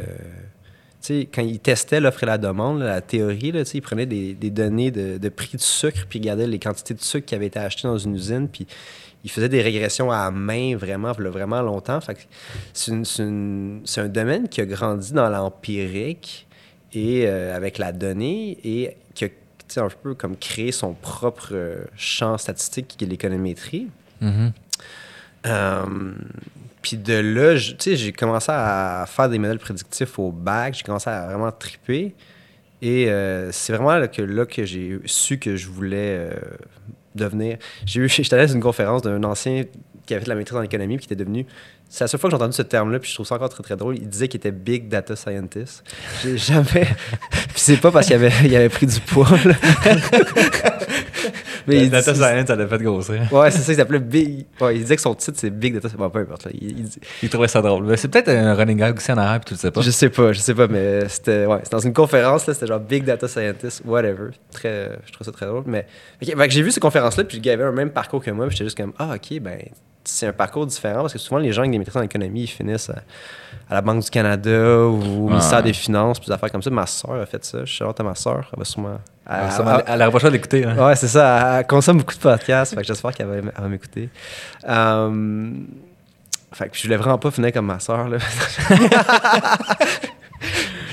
tu sais, quand ils testaient l'offre et la demande, la théorie, là, ils prenaient des, des données de, de prix du sucre, puis ils regardaient les quantités de sucre qui avaient été achetées dans une usine, puis ils faisaient des régressions à main vraiment, vraiment longtemps. C'est, un domaine qui a grandi dans l'empirique et euh, avec la donnée et qui a un peu comme créé son propre champ statistique qui est l'économétrie. Mhm. Euh, puis de là, j'ai commencé à faire des modèles prédictifs au bac. J'ai commencé à vraiment triper. Et euh, c'est vraiment là que, là que j'ai su que je voulais euh, devenir. J'ai eu, [laughs] j'étais allé à une conférence d'un ancien qui avait fait de la maîtrise en économie puis qui était devenu. C'est la seule fois que j'ai entendu ce terme-là, puis je trouve ça encore très très drôle. Il disait qu'il était Big Data Scientist. J'ai [laughs] jamais. [laughs] puis c'est pas parce qu'il avait, il avait pris du poids. Mais il dit- science, ça l'a fait grossir. Ouais, c'est ça, il s'appelait Big. Ouais, il disait que son titre c'est Big Data. Bon, peu importe. Là. Il, il dit- Il trouvait ça drôle. Mais c'est peut-être un running gag aussi en arrière, puis tu le sais pas. Je sais pas, je sais pas, mais c'était ouais, c'était dans une conférence, là, c'était genre Big Data Scientist, whatever. Très, je trouve ça très drôle. Mais j'ai vu ces conférences-là, puis le gars avait un même parcours que moi, puis j'étais juste comme, ah, ok, ben, c'est un parcours différent parce que souvent, les gens avec des maîtrises en économie, ils finissent à, à la Banque du Canada ou au ministère des Finances, puis des affaires comme ça. Ma soeur a fait ça. Je suis à ma soeur. Elle va sûrement. Elle, elle- elle, elle choix d'écouter. hein. Ouais, c'est ça. Elle, consomme beaucoup de podcasts. Fait que j'espère qu'elle va, m'écouter. Euh, fait que je voulais vraiment pas finir comme ma soeur. Là. [laughs]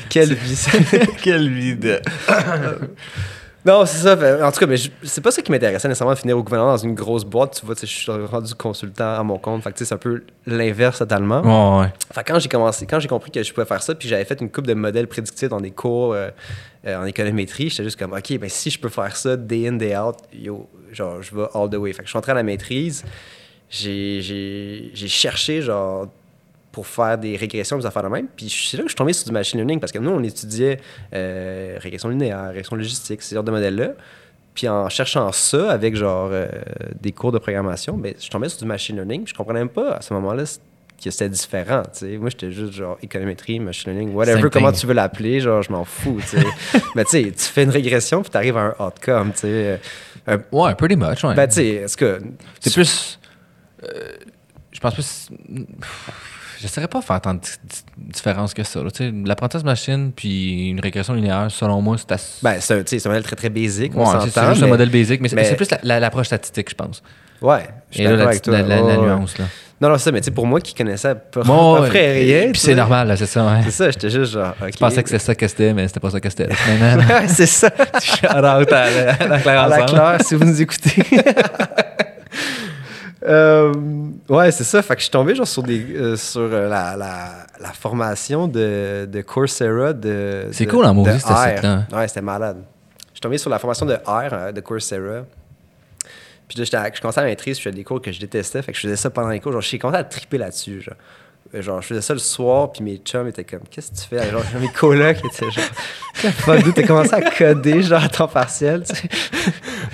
Quelle vie. [laughs] Quelle vie de. [laughs] Non, c'est ça. Fait- En tout cas, mais je- c'est pas ça qui m'intéressait nécessairement de finir au gouvernement dans une grosse boîte. Tu vois, je suis rendu consultant à mon compte. Fait que c'est un peu l'inverse totalement. Ouais. Fait quand j'ai commencé, quand j'ai compris que je pouvais faire ça, puis j'avais fait une coupe de modèles prédictifs dans des cours euh, euh, en économétrie, j'étais juste comme, OK, ben si je peux faire ça day in, day out, yo, genre, je vais all the way. Fait que je suis entré à la maîtrise, j'ai, j'ai, j'ai cherché, genre, pour faire des régressions, des affaires de même. Puis c'est là que je suis tombé sur du machine learning, parce que nous, on étudiait euh, régression linéaire, régression logistique, ces genres de modèles-là. Puis en cherchant ça avec genre euh, des cours de programmation, ben, je tombais sur du machine learning. puis Je comprenais même pas à ce moment-là que c'était différent. tu sais. Moi, j'étais juste genre économétrie, machine learning, whatever, Same comment thing. tu veux l'appeler, genre je m'en fous. [laughs] Mais tu sais, tu fais une régression puis tu arrives à un outcome. tu sais. Un- Ouais, pretty much. Ouais. Ben, tu sais, est-ce que. c'est plus. euh, je pense plus. Je ne saurais pas faire tant de di- di- différence que ça. Tu L'apprentissage machine puis une régression linéaire, selon moi, c'est assez. Ben, c'est un, tu modèle très très basique, Ouais, c'est- juste mais- un modèle basique, mais c'est mais- c'est plus la- la- l'approche statistique, je pense. Ouais, je suis Et là, la, avec toi. la- la- la Ouais, ouais. nuance. Là. Non, non, c'est ça, mais tu sais, pour moi qui connaissais pas, Bon, près rien. Puis tu c'est normal, c'est ça. Ouais. C'est ça, j'étais juste genre. ok. Je pensais que c'était ça que c'était, mais c'était pas ça que c'était. Ouais, c'est ça. [laughs] shout out à la, à la Claire À la. Claire, si vous nous écoutez. [laughs] Euh, ouais, c'est ça. Fait que je suis tombé genre sur, des, euh, sur euh, la, la, la formation de, de Coursera de. C'est cool en maudit, de ce R. site-là. Ouais, c'était malade. Je suis tombé sur la formation de R euh, de Coursera. Puis là, je commençais à la maîtrise, puis je faisais des cours que je détestais. Fait que je faisais ça pendant les cours. Genre, j'ai commencé à triper là-dessus. Genre. Euh, Genre, je faisais ça le soir, puis mes chums étaient comme, qu'est-ce que tu fais? Genre, mes colocs étaient genre, [laughs] fuck, d'où t'as commencé à coder, genre, à temps partiel, tu sais.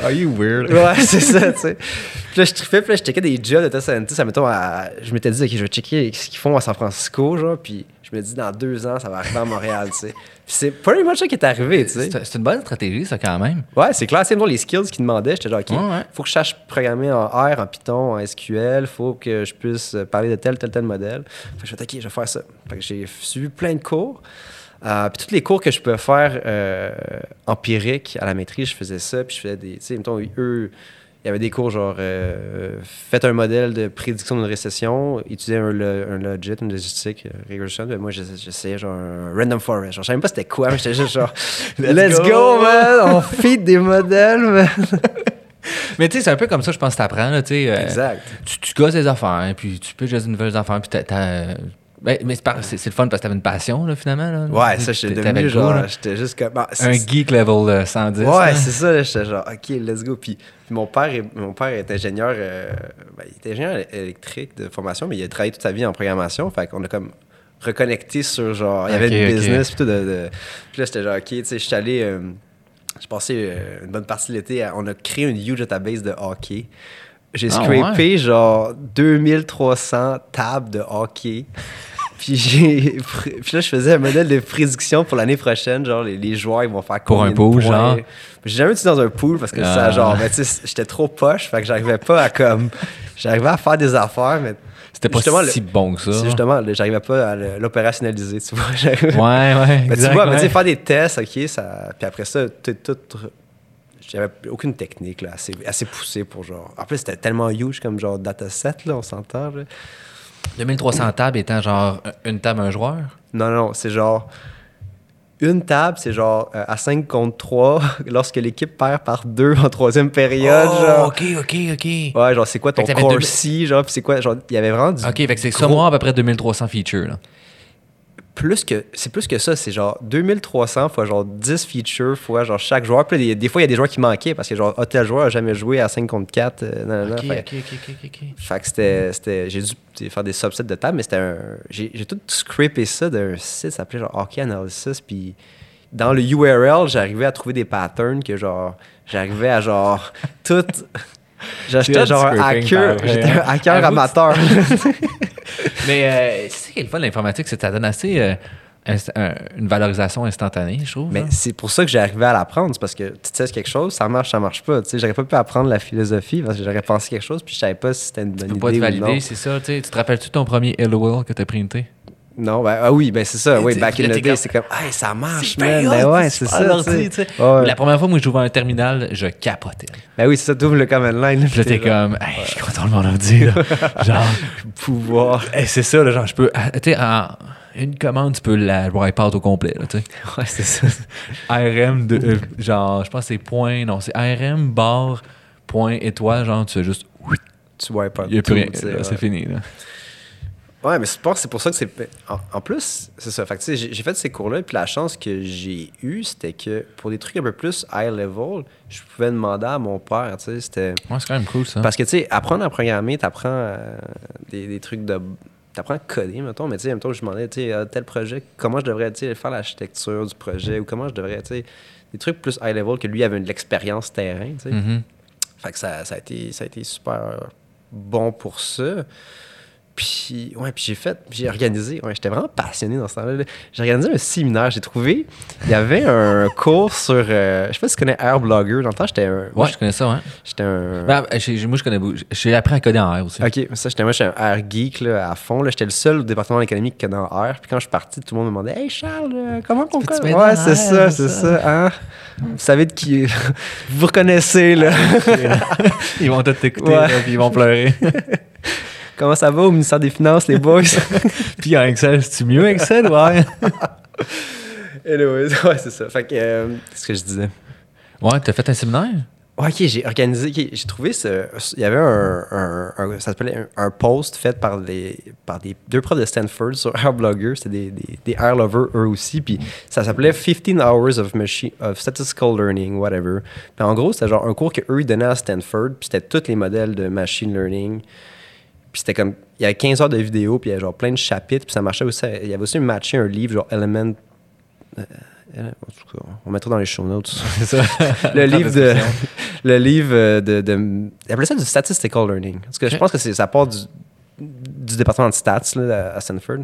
Are you weird? Ouais, c'est ça, tu sais. Puis là, je trippais, puis là, je checkais des jobs de data scientist. Admettons, à- je m'étais dit, OK, je vais checker ce qu'ils font à San Francisco, genre, puis je me dis, dans deux ans, ça va arriver à Montréal, tu sais. Puis c'est pretty much ça qui est arrivé, tu sais. C'est une bonne stratégie, ça, quand même. Ouais, c'est clair. C'est les skills qu'ils demandaient. J'étais genre, OK, Ouais, ouais. faut que je sache programmer en R, en Python, en SQL. faut que je puisse parler de tel, tel, tel modèle. Fait que je fais, OK, je vais faire ça. Fait que j'ai suivi plein de cours. Euh, puis tous les cours que je pouvais faire euh, empiriques à la maîtrise, je faisais ça. Puis je faisais des. Tu sais, mettons, eux, il y avait des cours genre euh, faites un modèle de prédiction d'une récession, utilisez un, lo- un logit, une logistique, euh, regression. Ben, moi, j'ess- j'essayais genre un random forest. Genre, je savais même pas c'était quoi, mais j'étais juste genre [laughs] Let's, go. go, man! On feed des modèles, man! [laughs] Mais tu sais, c'est un peu comme ça, je pense, que t'apprends, là, tu sais. euh, Exact. tu, tu gosses des affaires, puis tu peux juste des nouvelles affaires, puis t'as. Ben, mais c'est le fun parce que t'avais une passion, là, finalement. Là. Ouais, ça, j'étais devenu genre, j'étais juste comme. ah, Un geek level euh, 110. Ouais, là. c'est ça, là, j'étais genre, OK, let's go. Puis, puis mon, père est, mon père est ingénieur, euh, ben, il était ingénieur électrique de formation, mais il a travaillé toute sa vie en programmation. Fait qu'on a comme reconnecté sur genre, il y avait Ok, une ok. business, puis tout. De, de- Puis là, j'étais genre, OK, tu sais, je suis allé. euh, j'ai passé euh, une bonne partie de l'été, à- on a créé une huge database de hockey. J'ai Ah, scrapé genre 2300 tables de hockey. Puis, j'ai, pr- puis là, je faisais un modèle de prédiction pour l'année prochaine. Genre, les, les joueurs, ils vont faire Pour un pool, genre? J'ai jamais été dans un pool parce que Ah. ça, genre, mais tu sais, j'étais trop poche. Fait que j'arrivais pas à comme. J'arrivais à faire des affaires, mais. C'était pas justement, si le- bon que ça. c'est justement, j'arrivais pas à l'opérationnaliser, tu vois. Ouais, ouais. [laughs] mais tu vois, mais tu sais, faire des tests, ok, ça. Puis après ça, tout. tout j'avais aucune technique là, assez, assez poussée pour genre. En plus, c'était tellement huge comme genre dataset, là, on s'entend. Là. 2300 tables étant genre une table, un joueur? Non, non, c'est genre. Une table, c'est genre euh, à 5 contre 3 [laughs] lorsque l'équipe perd par 2 en troisième période. oh, genre. ok, ok, ok. Ouais, genre, c'est quoi ton Corsi, genre, puis c'est quoi, genre, il y avait vraiment du. Ok, fait que c'est gros- à peu près 2300 features. Là. Plus que, c'est plus que ça, c'est genre 2300 fois genre 10 features fois genre chaque joueur. Puis des, des fois, il y a des joueurs qui manquaient parce que genre, ah, tel joueur a jamais joué à 5 contre 4. euh, nan, nan, nan. Ok, Fait- ok, ok, ok, ok. Fait que c'était, c'était- j'ai dû faire des subsets de table, mais c'était un. J'ai, j'ai tout scrapé ça d'un site, ça s'appelait genre Hockey Analysis. Puis dans le URL, j'arrivais à trouver des patterns que genre. J'arrivais à genre. [laughs] tout. J'étais genre un scraping, hacker. pareil, J'étais un hein. hacker Avoue amateur. [laughs] [laughs] Mais euh, c'est ça qui est le fun de l'informatique, c'est que ça donne assez. euh, une valorisation instantanée, je trouve. Mais hein. c'est pour ça que j'ai arrivé à l'apprendre. C'est parce que tu sais quelque chose, ça marche, ça marche pas. Tu sais, j'aurais pas pu apprendre la philosophie parce que j'aurais pensé quelque chose puis je savais pas si c'était une bonne tu peux pas te idée ou valider, c'est ça. tu sais. Tu te rappelles-tu ton premier LOL que t'as printé? Non, ben, ah oui, ben c'est ça. Oui, back in the day, c'est comme, hey, ça marche, man. Ben ouais, c'est ça. La première fois, moi, j'ouvrais un terminal, je capotais. Ben oui, c'est ça, t'ouvres le command line. là, Puis t'es comme, hey, je contrôle mon ordi, genre, pouvoir. hey, c'est ça, là, genre, je peux. ah, Tu sais, en une commande, tu peux la wipe out au complet, là. Ouais, c'est ça. ARM, de, euh, genre, je pense que c'est point, non, c'est ARM, barre, point, étoile, genre, tu fais juste, Tu wipes out il n'y a plus rien, ouais. c'est fini, là. Ouais, mais je pense que c'est pour ça que c'est. En, en plus, c'est ça. Fait que, tu sais, j'ai fait ces cours-là, puis la chance que j'ai eue, c'était que pour des trucs un peu plus high level, je pouvais demander à mon père, tu sais. C'était. Ouais, c'est quand même cool, ça. Parce que, tu sais, apprendre à programmer, t'apprends euh, des, des trucs de. T'apprends à coder, mettons, mais tu sais, mettons, je demandais, tu sais, euh, tel projet, comment je devrais, faire l'architecture du projet, ou comment je devrais, tu sais, des trucs plus high level que lui avait de l'expérience terrain, tu sais. Mhm. Fait que ça, ça, a été, ça a été super bon pour ça. Puis, ouais, puis j'ai fait, j'ai organisé, ouais, j'étais vraiment passionné dans ce temps-là. là. J'ai organisé un séminaire, j'ai trouvé, il y avait un [laughs] cours sur, euh, je sais pas si tu connais Airblogger, dans le temps, j'étais un, moi, Ouais, je connais ça, ouais. j'étais un, Ben, moi, je connais beaucoup. J'ai appris à coder en R aussi. ok, ça, j'étais, moi, j'étais un air geek, là, à fond, là, j'étais le seul au département d'économie qui connaît en R, puis quand je suis parti, tout le monde me demandait, hey Charles, euh, comment on code? Ouais, c'est ça, c'est ça, hein? Vous savez de qui, [laughs] vous reconnaissez, là. [laughs] Ils vont tous t'écouter, Ouais. là, puis ils vont pleurer. Comment ça va au ministère des Finances, les boys? [laughs] puis en Excel, c'est-tu mieux Excel? Ouais. [laughs] Anyways, [laughs] ouais, c'est ça. Fait que, euh, c'est ce que je disais. Ouais, t'as fait un séminaire? Ouais, ok, j'ai organisé, j'ai trouvé ce. Il y avait un. un- un- ça s'appelait un, un post fait par, les, par des, deux profs de Stanford sur Airblogger. C'était des, des, des Air lovers eux aussi. Puis ça s'appelait 15 Hours of, machine, of Statistical Learning, whatever. Puis en gros, c'était genre un cours qu'eux ils donnaient à Stanford. Puis c'était tous les modèles de machine learning. Puis c'était comme. Il y avait 15 heures de vidéo, puis il y avait genre plein de chapitres. Puis ça marchait aussi. Il y avait aussi matché un livre, genre Element. euh, en tout cas, on mettra dans les show notes. [laughs] Ça. le livre de le livre euh, de, appelait ça du statistical learning parce que je pense que ça part du, du département de stats là, à Stanford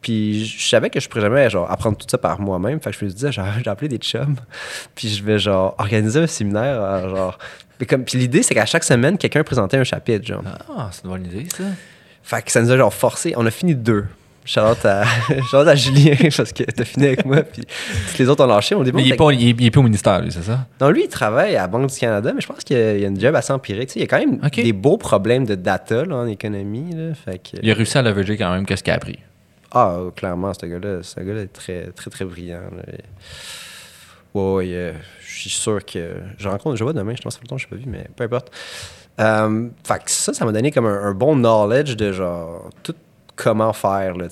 puis je savais que je pourrais jamais genre apprendre tout ça par moi-même fait que je me disais genre j'ai appelé des chums puis je vais genre organiser un séminaire euh, genre mais comme puis l'idée c'est qu'à chaque semaine quelqu'un présentait un chapitre genre Ah, c'est une bonne idée, ça. fait que ça nous a genre forcé on a fini deux Shout-out à, [laughs] shout-out à Julien [laughs] parce que t'as fini avec moi puis tous les autres ont lâché on dit bon, Mais il est, pas, il, est, il est plus au ministère, lui, c'est ça? non, lui, il travaille à la Banque du Canada, mais je pense qu'il y a- une job assez empirique. Tu sais, il y a quand même des beaux problèmes de data là, en économie. Là, fait que, Il a réussi à leverager quand même, qu'est-ce qu'il a appris. Ah, clairement, ce gars-là, ce gars-là est très, très, très brillant. là. Ouais, ouais, euh, suis sûr que. Je rencontre, je vois demain, je pense que je n'ai pas vu, mais peu importe. Euh, fait que ça, ça m'a donné comme un, un bon knowledge de genre tout comment faire, là,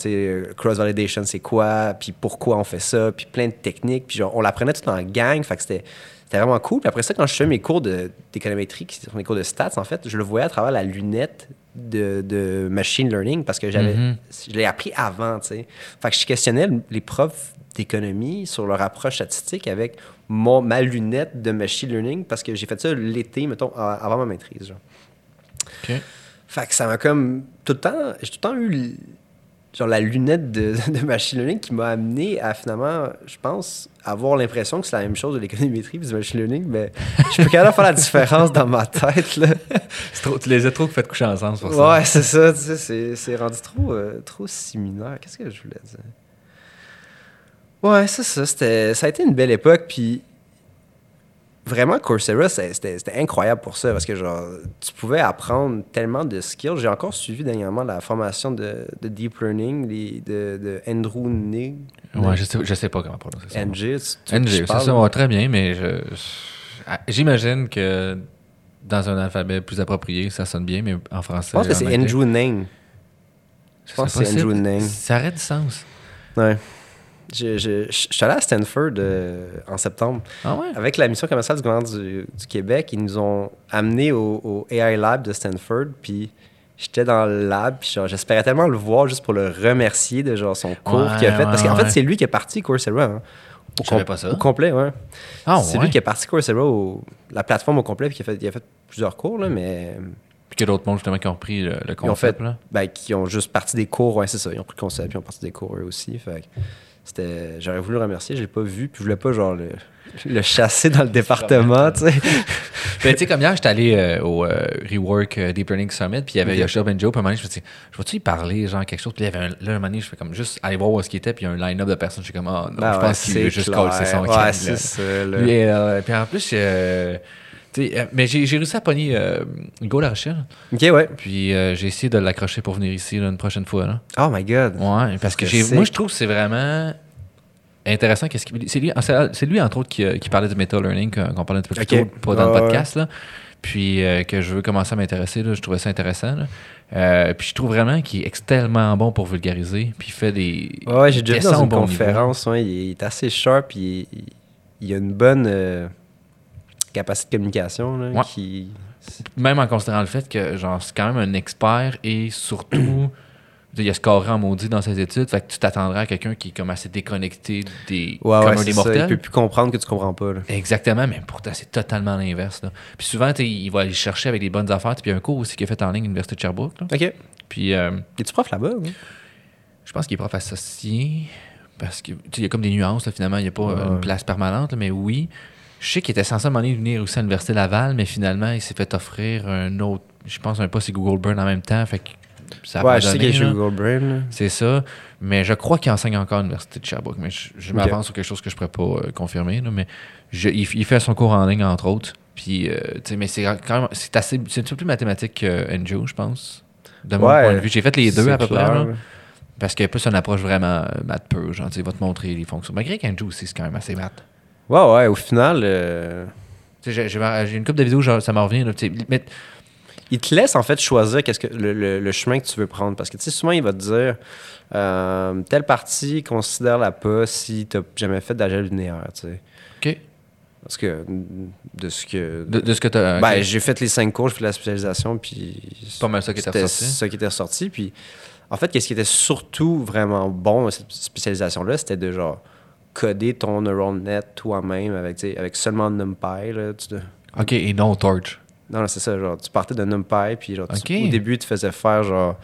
cross-validation, c'est quoi, puis pourquoi on fait ça, puis plein de techniques, puis genre, on l'apprenait tout en gang, fait que c'était c'était vraiment cool. Puis après ça, quand je faisais mes cours d'économétrie, qui sont mes cours de stats, en fait, je le voyais à travers la lunette de, de machine learning parce que j'avais, Mhm. je l'ai appris avant, tu sais. Fait que je questionnais les profs d'économie sur leur approche statistique avec mon, ma lunette de machine learning parce que j'ai fait ça l'été, mettons, avant ma maîtrise. Genre. OK. Fait que ça m'a comme tout le temps, j'ai tout le temps eu genre la lunette de, de machine learning qui m'a amené à finalement, je pense, avoir l'impression que c'est la même chose de l'économétrie puis du machine learning, mais je peux quand même faire la différence dans ma tête là. Trop- tu les as trop fait coucher ensemble, c'est pour ça. Ouais, c'est ça, tu sais, c'est, c'est rendu trop, euh, trop similaire. Qu'est-ce que je voulais dire? Ouais, c'est ça, ça a été une belle époque, puis vraiment, Coursera, c'était, incroyable pour ça, parce que genre, tu pouvais apprendre tellement de skills. J'ai encore suivi dernièrement la formation de, de Deep Learning les- de, de Andrew Nig. Ouais, je sais, je sais pas comment prononcer ça. NG, NG, ça, ouais, très bien, mais j'imagine que dans un alphabet plus approprié, ça sonne bien, mais en français. Je pense que c'est Andrew Ning. Je pense que c'est. Andrew Ning. Ça aurait du sens. Ouais. Je, je, je- je suis allé à Stanford euh, en septembre. Ah ouais? Avec la mission commerciale du gouvernement du, du Québec, ils nous ont amenés au, au AI Lab de Stanford, puis j'étais dans le lab, puis j'espérais tellement le voir juste pour le remercier de genre son cours Ouais, qu'il a fait. Parce qu'en ouais. fait, c'est lui qui est parti Coursera. Hein, au, savais pas ça. au complet, ouais. Ah c'est lui qui est parti Coursera, au- la plateforme au complet, puis qui a fait, il a fait plusieurs cours, là, mais Puis qu'il y a d'autres mondes justement qui ont pris le, le ils ont fait, concept. là? ben, qui ont juste parti des cours, ouais, c'est ça. Ils ont pris le concept, puis ils ont parti des cours eux aussi. Fait c'était, j'aurais voulu le remercier, je l'ai pas vu, puis je voulais pas genre le, le chasser dans le département, tu sais. Ben, tu sais, comme hier, j'étais allé euh, au euh, Rework euh, Deep Learning Summit, puis il y avait. Yoshua Benjo, puis à un moment donné, je me suis dit, je vais-tu y parler, genre, quelque chose, puis il y avait un, là, un moment donné, je fais comme juste aller voir où est-ce qu'il était, puis il y a un line-up de personnes, je suis comme, oh non, Ben je ouais, pense qu'il veut c'est juste coller son Ouais, c'est ça, là. Lui, puis en plus, euh, mais j'ai réussi à pogner euh, Hugo Larochelle, Ok, ouais. puis euh, j'ai essayé de l'accrocher pour venir ici là, une prochaine fois. Là. Oh my god. Ouais, parce que moi, je trouve que c'est vraiment intéressant. C'est, lui, c'est c'est lui, entre autres, qui, euh, qui parlait du meta-learning qu'on qu'on parlait un petit peu plus tôt dans le podcast. Là. Puis euh, que je veux commencer à m'intéresser. Là, je trouvais ça intéressant. là. Puis je trouve vraiment qu'il est extrêmement bon pour vulgariser. Puis il fait des. Ouais, j'ai déjà vu dans au une bon conférence, il est assez sharp, il, il, il a une bonne capacité de communication, là, Ouais. qui... Même en considérant le fait que genre c'est quand même un expert et surtout [clears throat] il a scoré en maudit dans ses études. Fait que tu t'attendrais à quelqu'un qui est comme assez déconnecté des Ouais, communs ouais, des ça, il mortels. peut plus comprendre que tu comprends pas, là. Exactement, mais pourtant, c'est totalement l'inverse. Puis souvent, il va aller chercher avec des bonnes affaires. Puis il y a un cours aussi qui est fait en ligne à l'Université de Sherbrooke. là. Ok. Puis euh, Es-tu prof là-bas? oui? je pense qu'il est prof associé. Parce que, il y a comme des nuances, là, finalement. Il n'y a pas Ouais. une place permanente, là, mais oui. Je sais qu'il était censé donné venir aussi à l'Université Laval, mais finalement, il s'est fait offrir un autre, je pense, un poste et Google Burn en même temps. Fait que ça a ouais, pas je sais qu'il est chez. Google Brain. C'est ça. Mais je crois qu'il enseigne encore à l'Université de Sherbrooke. Mais je, m'avance sur quelque chose que je ne pourrais pas euh, confirmer. là, mais je- il, il fait son cours en ligne, entre autres. Puis, euh, mais c'est quand même. C'est assez. C'est un peu plus mathématique que Enjo, je pense. De mon Ouais, point de vue. J'ai fait les deux à peu clair, près. là, parce qu'il y a plus une approche vraiment euh, maths pur. Genre, il va te montrer les fonctions. Malgré qu'Enjo aussi, c'est quand même assez maths. Ouais, ouais, au final, euh, Tu sais, J'ai une couple de vidéos, genre, ça m'en revient. Là, mais il te laisse en fait choisir qu'est-ce que le, le- le chemin que tu veux prendre. Parce que tu sais, souvent, il va te dire euh, telle partie, considère-la pas si tu jamais fait d'algèbre linéaire. Tu sais. OK. Parce que de ce que. De, de ce que tu as. Ben, j'ai fait les cinq cours, j'ai fait la spécialisation, puis. C'est pas mal ça qui était ressorti. ça qui était ressorti. Puis, en fait, qu'est-ce qui était surtout vraiment bon, cette spécialisation-là, c'était de genre coder ton neural net toi-même avec, seulement NumPy. Là, tu- OK, et non Torch. Non, non, c'est ça. Genre, tu partais de NumPy, puis genre, tu- Ok. au début, il te faisait faire genre.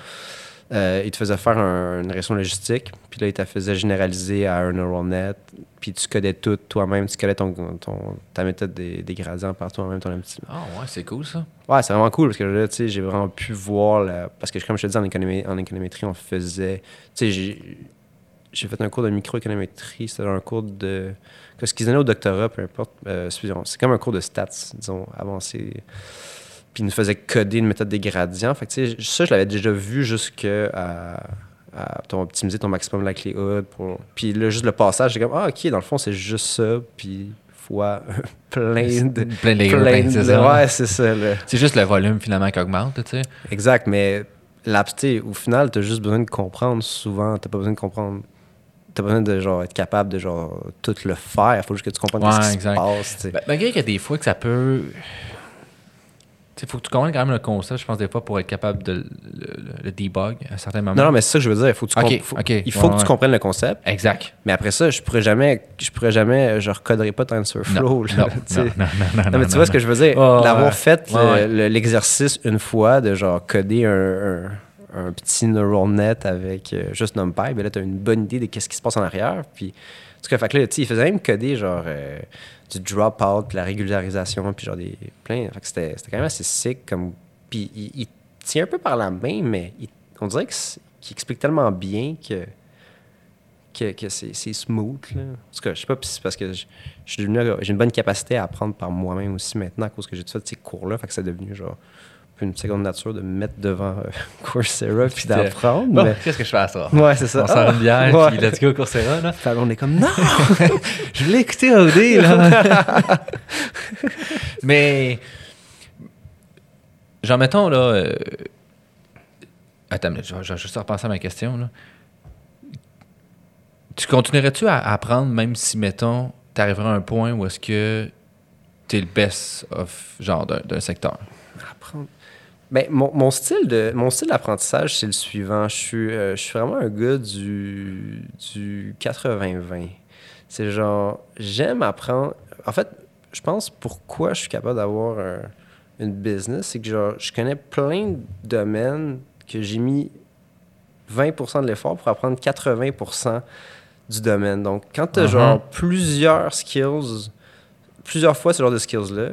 euh, il te faisait faire un- une régression logistique, puis là, il te faisait généraliser à un neural net, puis tu codais tout toi-même, tu codais ton, ton- ta méthode des, des gradients par toi-même, ton petit. Ah, ouais, c'est cool ça. Ouais, c'est vraiment cool parce que là, tu sais, j'ai vraiment pu voir la... Parce que, comme je te dis, en, économie, en économétrie, on faisait. Tu sais, j'ai. Fait un cours de microéconométrie, c'était un cours de. Ce qu'ils donnaient au doctorat, peu importe. euh, c'est c'est comme un cours de stats, disons, avancé. Puis ils nous faisaient coder une méthode des gradients. Fait que, tu sais, ça, je l'avais déjà vu jusqu'à à, à ton- optimiser ton maximum de la clé HUD. Pour... Puis là, juste le passage, j'ai comme, ah, ok, dans le fond, c'est juste ça. Puis fois [laughs] plein de. Plein de plein de- c'est ça. Ouais, c'est ça, là. C'est juste le volume finalement qui augmente, tu sais. Exact, mais sais, au final, tu as juste besoin de comprendre souvent. Tu pas besoin de comprendre. Tu besoin de genre, être capable de genre, tout le faire. Il faut juste que tu comprennes Ouais, ce qui se passe. Ben, malgré qu'il y a des fois que ça peut. Sais, faut que tu comprennes quand même le concept, je pense, des fois, pour être capable de le, le- le debug à certains moments. non, non, mais c'est ça que je veux dire. Faut que tu Ok, comp- faut- ok, il faut ouais, que tu comprennes le concept. Exact. Mais après ça, je pourrais jamais, je pourrais jamais, je recoderai pas TensorFlow. Non, là, non, non, non, non, mais tu vois ce que je veux dire? L'avoir fait, l'exercice une fois de genre coder un, un- un petit neural net avec euh, juste NumPy, ben là, tu as une bonne idée de qu'est-ce qui se passe en arrière. Puis, en tout cas, fait il faisait même coder genre euh, du drop-out, puis la régularisation, puis genre des plein. C'était quand même assez sick. Comme, puis il, tient un peu par la main, mais on dirait qu'il explique tellement bien que que, que c'est smooth. Là. En tout cas, je sais pas, puis c'est parce que j'ai une bonne capacité à apprendre par moi-même aussi maintenant à cause que j'ai fait ces cours-là. Fait que c'est devenu genre une seconde nature de me mettre devant euh, [laughs] Coursera puis d'apprendre. Bon, mais- qu'est-ce que je fais à ça? Ouais, c'est ça. On sort une bière, [laughs] Ouais. puis let's go Coursera, là. Fait qu'on est comme non! [laughs] Je voulais écouter OD, là. Mais, genre, mettons, là... euh, Attends, je vais juste repenser à ma question, là. Tu continuerais-tu à apprendre, même si, mettons, t'arriverais à un point où est-ce que t'es le best of, genre, d'un secteur? apprendre. Ben, mon, mon style de mon style d'apprentissage, c'est le suivant. Je suis, euh, je suis vraiment un gars du, du 80-20. C'est genre, j'aime apprendre. En fait, je pense pourquoi je suis capable d'avoir un- une business, c'est que genre, je connais plein de domaines que j'ai mis 20% de l'effort pour apprendre 80% du domaine. Donc, quand tu as Mhm. genre plusieurs skills, plusieurs fois ce genre de skills-là,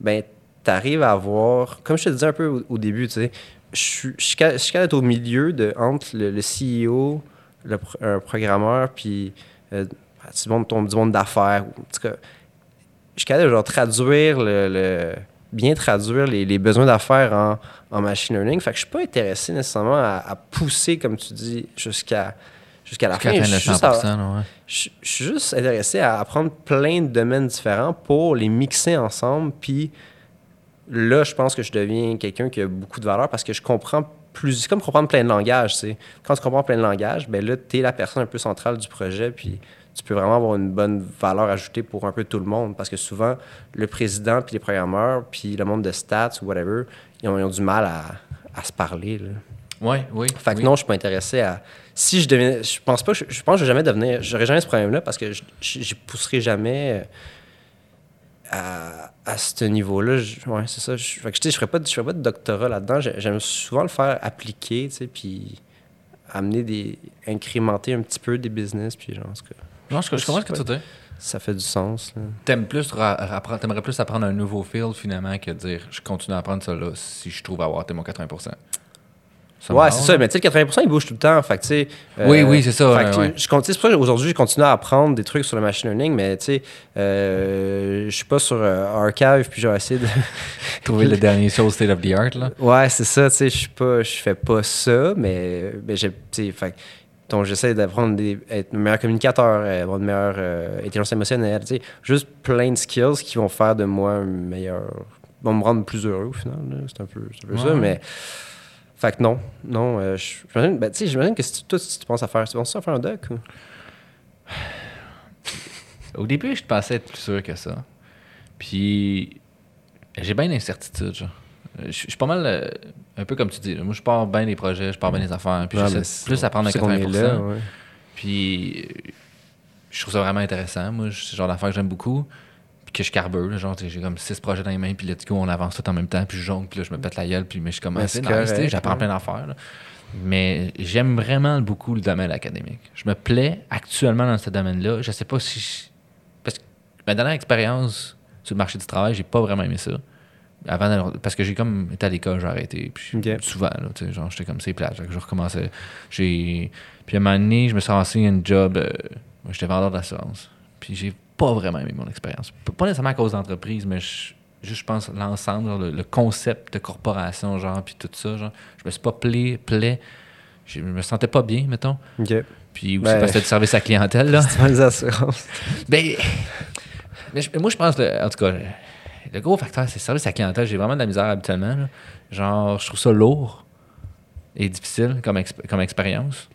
ben, tu arrives à avoir, comme je te disais un peu au, au début, tu sais, je suis- capable d'être au milieu de, entre le, le CEO, le, pro- un programmeur, puis euh, du monde, ton- du monde d'affaires. En tout cas, je suis capable de genre, traduire le, le- bien traduire les, les besoins d'affaires en, en machine learning. Fait que je suis pas intéressé nécessairement à, à pousser, comme tu dis, jusqu'à jusqu'à la fin. Je suis juste à- 100%, là, ouais. je je suis juste intéressé à apprendre plein de domaines différents pour les mixer ensemble. Puis là, je pense que je deviens quelqu'un qui a beaucoup de valeur parce que je comprends plus. C'est comme comprendre plein de langages. tu sais. Quand tu comprends plein de langages, ben là, tu es la personne un peu centrale du projet. Puis tu peux vraiment avoir une bonne valeur ajoutée pour un peu tout le monde. Parce que souvent, le président, puis les programmeurs, puis le monde de stats ou whatever, ils ont, ils ont du mal à, à se parler. Là. Ouais, oui. Fait que oui. non, je suis pas intéressé à. Si je deviens. Je pense pas. Je, je pense que je vais jamais devenir. J'aurais jamais ce problème-là parce que je je pousserai jamais euh, à, à ce niveau-là. Je- Ouais, c'est ça. Je, fait que, je ferais pas, de- je ferais pas de doctorat là-dedans. J'ai- J'aime souvent le faire appliquer, tu sais, puis amener des. incrémenter un petit peu des business, puis genre, en tout cas, Non, je, je comprends ce que tu dire. ça fait du sens. T'aimes plus T'aimerais plus apprendre un nouveau field finalement que de dire je continue à apprendre ça là si je trouve avoir mon 80%. Ça ouais, c'est ça. Mais tu sais, le 80% il bouge tout le temps. Fait tu sais. Oui, oui, c'est ça, que, ouais. Je continue, c'est pour ça qu'aujourd'hui, je continue à apprendre des trucs sur le machine learning, mais tu sais, euh, je suis pas sur euh, Archive, puis j'ai essayé de. Trouver le dernier show state of the art là. Ouais, c'est ça, tu sais, je suis pas. Je fais pas ça, mais, mais j'ai. Tu sais, fait donc, j'essaie d'apprendre des, être meilleur communicateur, euh, avoir une meilleure euh, intelligence émotionnelle, tu sais, juste plein de skills qui vont faire de moi un meilleur. vont me rendre plus heureux au final, c'est un peu, c'est un peu ça, mais. Fait que non, non, euh, je- j'imagine, ben, j'imagine que si tu- toi, si tu penses à faire, tu penses à faire un doc ou? [sighs] Au début, je pensais être plus sûr que ça. Puis j'ai bien d'incertitudes. genre. Je je suis pas mal euh, un peu comme tu dis. Moi, je pars bien des projets, je pars bien des affaires. Puis Ouais, j'essaie plus à qu'on est 80%. là, ouais. Puis je trouve ça vraiment intéressant. Moi, c'est le genre d'affaires que j'aime beaucoup. Que je carbure. là, genre, j'ai comme six projets dans les mains. Puis let's go, on avance tout en même temps. Puis je jongle. Puis là, je me pète la gueule. Puis mais je suis comme, ah, c'est nice, j'apprends plein d'affaires. Mais j'aime vraiment beaucoup le domaine académique. Je me plais actuellement dans ce domaine-là. Je sais pas si. je- Parce que ma dernière expérience sur le marché du travail, j'ai pas vraiment aimé ça. Avant parce que j'ai comme été à l'école, j'ai arrêté. Puis souvent, là, tu sais, genre, j'étais comme c'est plate. Je recommençais. J'ai. Puis à un moment donné, je me suis lancé un job. euh, j'étais vendeur d'assurance. Puis j'ai pas vraiment aimé mon expérience. Pas nécessairement à cause d'entreprise, mais je- juste, je pense, l'ensemble, le, le concept de corporation, genre, puis tout ça, genre. Je me suis pas plaît, plaît. Je me sentais pas bien, mettons. Ok. Puis aussi Ben- parce que c'était du service à clientèle, là. Tu vends les assurances. [laughs] Ben, mais je- moi, je pense, en tout cas, le, le gros facteur, c'est le service à clientèle. J'ai vraiment de la misère habituellement. là. Genre, je trouve ça lourd et difficile comme, exp- comme expérience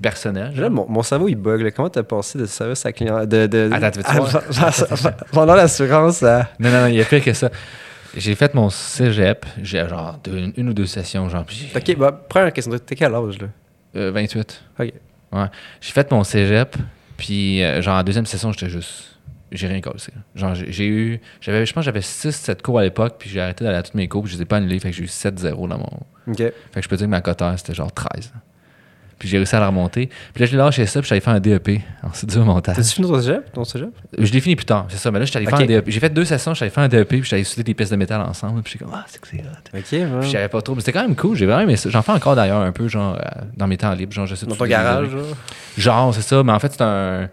personnelle. Là, mon, mon cerveau, il bug. là. Comment t'as passé de service à client. De, de, Attends, tu Pendant l'assurance à. Non, non, non, il y a pire que ça. J'ai fait mon cégep, j'ai genre deux- une, une ou deux sessions, genre. Ok, bah, première question. T'es quel âge, là? Euh, 28. Ok. Ouais. J'ai fait mon cégep, puis euh, genre en deuxième session, j'étais juste. J'ai rien cassé. Genre, j'ai eu. j'avais Je pense que j'avais 6-7 cours à l'époque, puis j'ai arrêté d'aller à toutes mes cours, puis je les ai pas annulés, fait que j'ai eu 7-0 dans mon. Ok. Fait que je peux dire que ma coteur, c'était genre 13. Puis j'ai réussi à la remonter. Puis là, j'ai lâché ça, puis j'allais faire un DEP en studio montage. T'as-tu fini ton cégep? Ton cégep? Je l'ai fini plus tard, c'est ça. Mais là, j'étais allé Ok. faire un DEP. J'ai fait deux sessions, j'allais faire un DEP, puis j'allais souder des pièces de métal ensemble, puis j'étais comme, ah, c'est que c'est hot. Ok, ouais. Puis j'avais pas trop. Mais c'était quand même cool, j'ai vraiment aimé ça. J'en fais encore d'ailleurs un peu, genre, euh, dans mes temps libres. Genre, j'essaie de Dans ton garage, trucs. genre? Genre, c'est ça. Mais en fait, c'est un,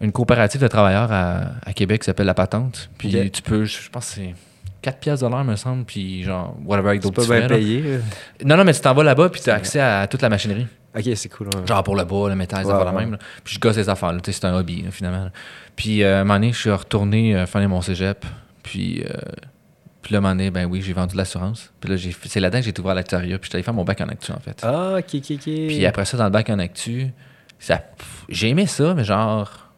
une coopérative de travailleurs à, à Québec qui s'appelle La Patente. Puis tu peux, je je pense que c'est 4 pièces de l'heure, me semble. Puis genre, whatever, avec d'autres pas bien payé. Non, non, mais tu t'en vas là-bas, puis tu as accès à toute la machinerie. Ok, c'est cool. ouais. Genre pour le bois, le métal, ça Ouais, ouais. même. là. Puis je gosse les affaires. C'est un hobby, là, finalement. là. Puis euh, un moment donné, je suis retourné euh, mon cégep. Puis, euh, puis là, un moment donné, ben oui, j'ai vendu de l'assurance. Puis là, c'est là-dedans que j'ai ouvert à l'actuariat. Puis j'étais allé faire mon bac en actu, en fait. Ah, ok, ok, ok. Puis après ça, dans le bac en actu, ça, j'ai aimé ça, mais genre,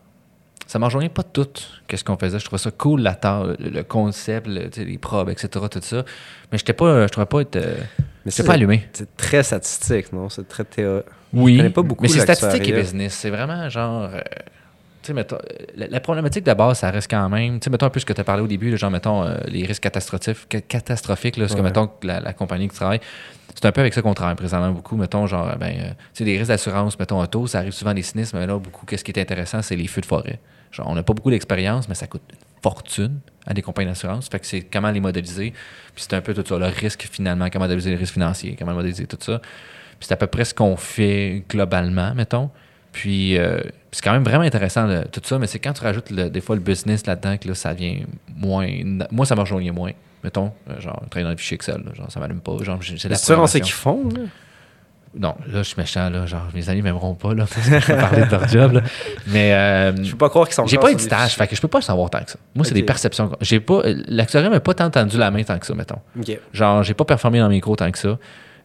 ça rejoint pas tout qu'est-ce qu'on faisait. Je trouvais ça cool, la le, le concept, le- les probes, etc., tout ça. Mais j'étais pas, je trouvais pas être, euh, Mais c'est- pas allumé. C'est très statistique, non? C'est très théorique. Oui, connais pas beaucoup mais c'est statistique et business. C'est vraiment genre, euh, tu sais, mettons, la, la problématique de base, ça reste quand même, tu sais, mettons un peu ce que tu as parlé au début, là, genre, mettons, euh, les risques catastrophiques, ca- catastrophiques, là, ce que, mettons, la, la compagnie qui travaille, c'est un peu avec ça qu'on travaille présentement beaucoup, mettons, genre, ben, euh, tu sais, des risques d'assurance, mettons, auto, ça arrive souvent des sinistres, mais là, beaucoup, qu'est-ce qui est intéressant, c'est les feux de forêt. Genre, on n'a pas beaucoup d'expérience, mais ça coûte une fortune à des compagnies d'assurance. Fait que c'est comment les modéliser. Puis c'est un peu tout ça, le risque finalement, comment modéliser les risques financiers, comment modéliser tout ça. Puis c'est à peu près ce qu'on fait globalement, mettons. Puis euh, c'est quand même vraiment intéressant tout ça, mais c'est quand tu rajoutes le- des fois le business là-dedans que là, ça devient moins. Moi, ça me rejoignait moins. Mettons, euh, genre, travailler dans le fichier Excel, là, genre, ça m'allume pas. Genre, la C'est sûr, on sait qu'ils font. là. Non, là, je suis méchant, là. Genre, mes amis m'aimeront pas, là, [laughs] parce que je peux parler de leur job, là. Mais. euh, Je peux pas croire qu'ils sont j'ai pas eu de stage, fait que je peux pas savoir tant que ça. Moi, c'est des perceptions. J'ai pas. L'actuariat m'a pas tant tendu la main tant que ça, mettons. Genre, j'ai pas performé dans mes cours tant que ça.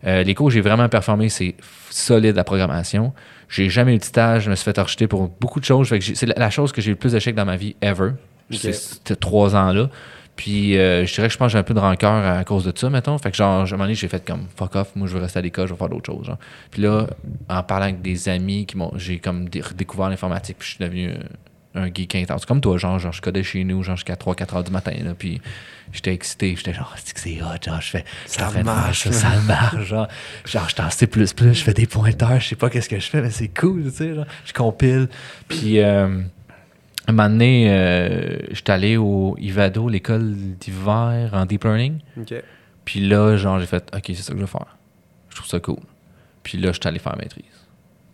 Euh, les cours où j'ai vraiment performé, c'est solide la programmation. J'ai jamais eu de stage, je me suis fait rejeter pour beaucoup de choses. Fait que j'ai- c'est la, la chose que j'ai eu le plus d'échecs dans ma vie ever. Ok. C'est ces trois ans-là. Puis euh, je dirais que je pense que j'ai un peu de rancœur à cause de ça, mettons. Fait que genre, à un moment donné, j'ai fait comme fuck off, moi je veux rester à l'école, je vais faire d'autres choses. genre. Puis là, en parlant avec des amis qui m'ont. J'ai comme dé- redécouvert l'informatique, puis je suis devenu euh, un geek intense. Comme toi, genre, genre je codais chez nous, genre jusqu'à 3-4 heures du matin. Là, puis j'étais excité, j'étais genre, c'est que c'est hot, genre, je fais. Ça faire marche, ça, ça marche, genre. Genre, je suis en C, je fais des pointeurs, je sais pas qu'est-ce que je fais, mais c'est cool, tu sais, genre. Je compile. Puis. euh, un moment donné, euh, j'étais allé au Ivado, l'école d'hiver en deep learning. Puis là, genre, j'ai fait, OK, c'est ça que je veux faire. Je trouve ça cool. Puis là, j'étais allé faire la maîtrise.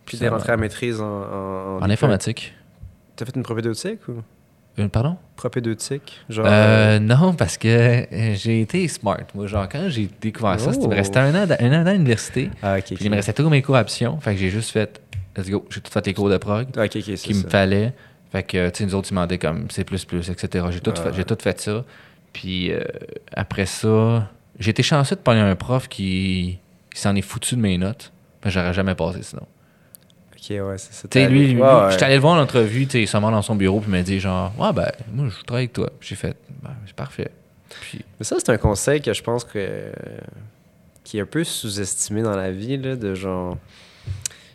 Puis t'es rentré à maîtrise en. En, En informatique. T'as fait une propédeutique ou? Euh, pardon? propédeutique Genre. Euh, non, parce que euh, j'ai été smart. Moi, genre, quand j'ai découvert ça, c'était- il me Oh. restait un an, un an à l'université. Ah. Puis il me restait tous mes cours options. Fait que j'ai juste fait, let's go. J'ai tout fait les cours de prog Ah, Ok, ok, c'est qu'il me fallait. Fait que, tu sais, nous autres, ils demandaient comme C, etc. J'ai tout, fait, tout fait ça. Puis euh, après ça, j'ai été chanceux de parler à un prof qui, qui s'en est foutu de mes notes. Mais j'aurais jamais passé sinon. Ok, ouais, c'est ça. Tu sais, lui, lui, Ouais, j'étais allé le voir en entrevue, tu sais, il se dans son bureau, puis il m'a dit genre, ouais, ben, moi, je travaille avec toi. J'ai fait, ben, c'est parfait. Puis, Mais ça, c'est un conseil que je pense que. qui est un peu sous-estimé dans la vie, là, de genre.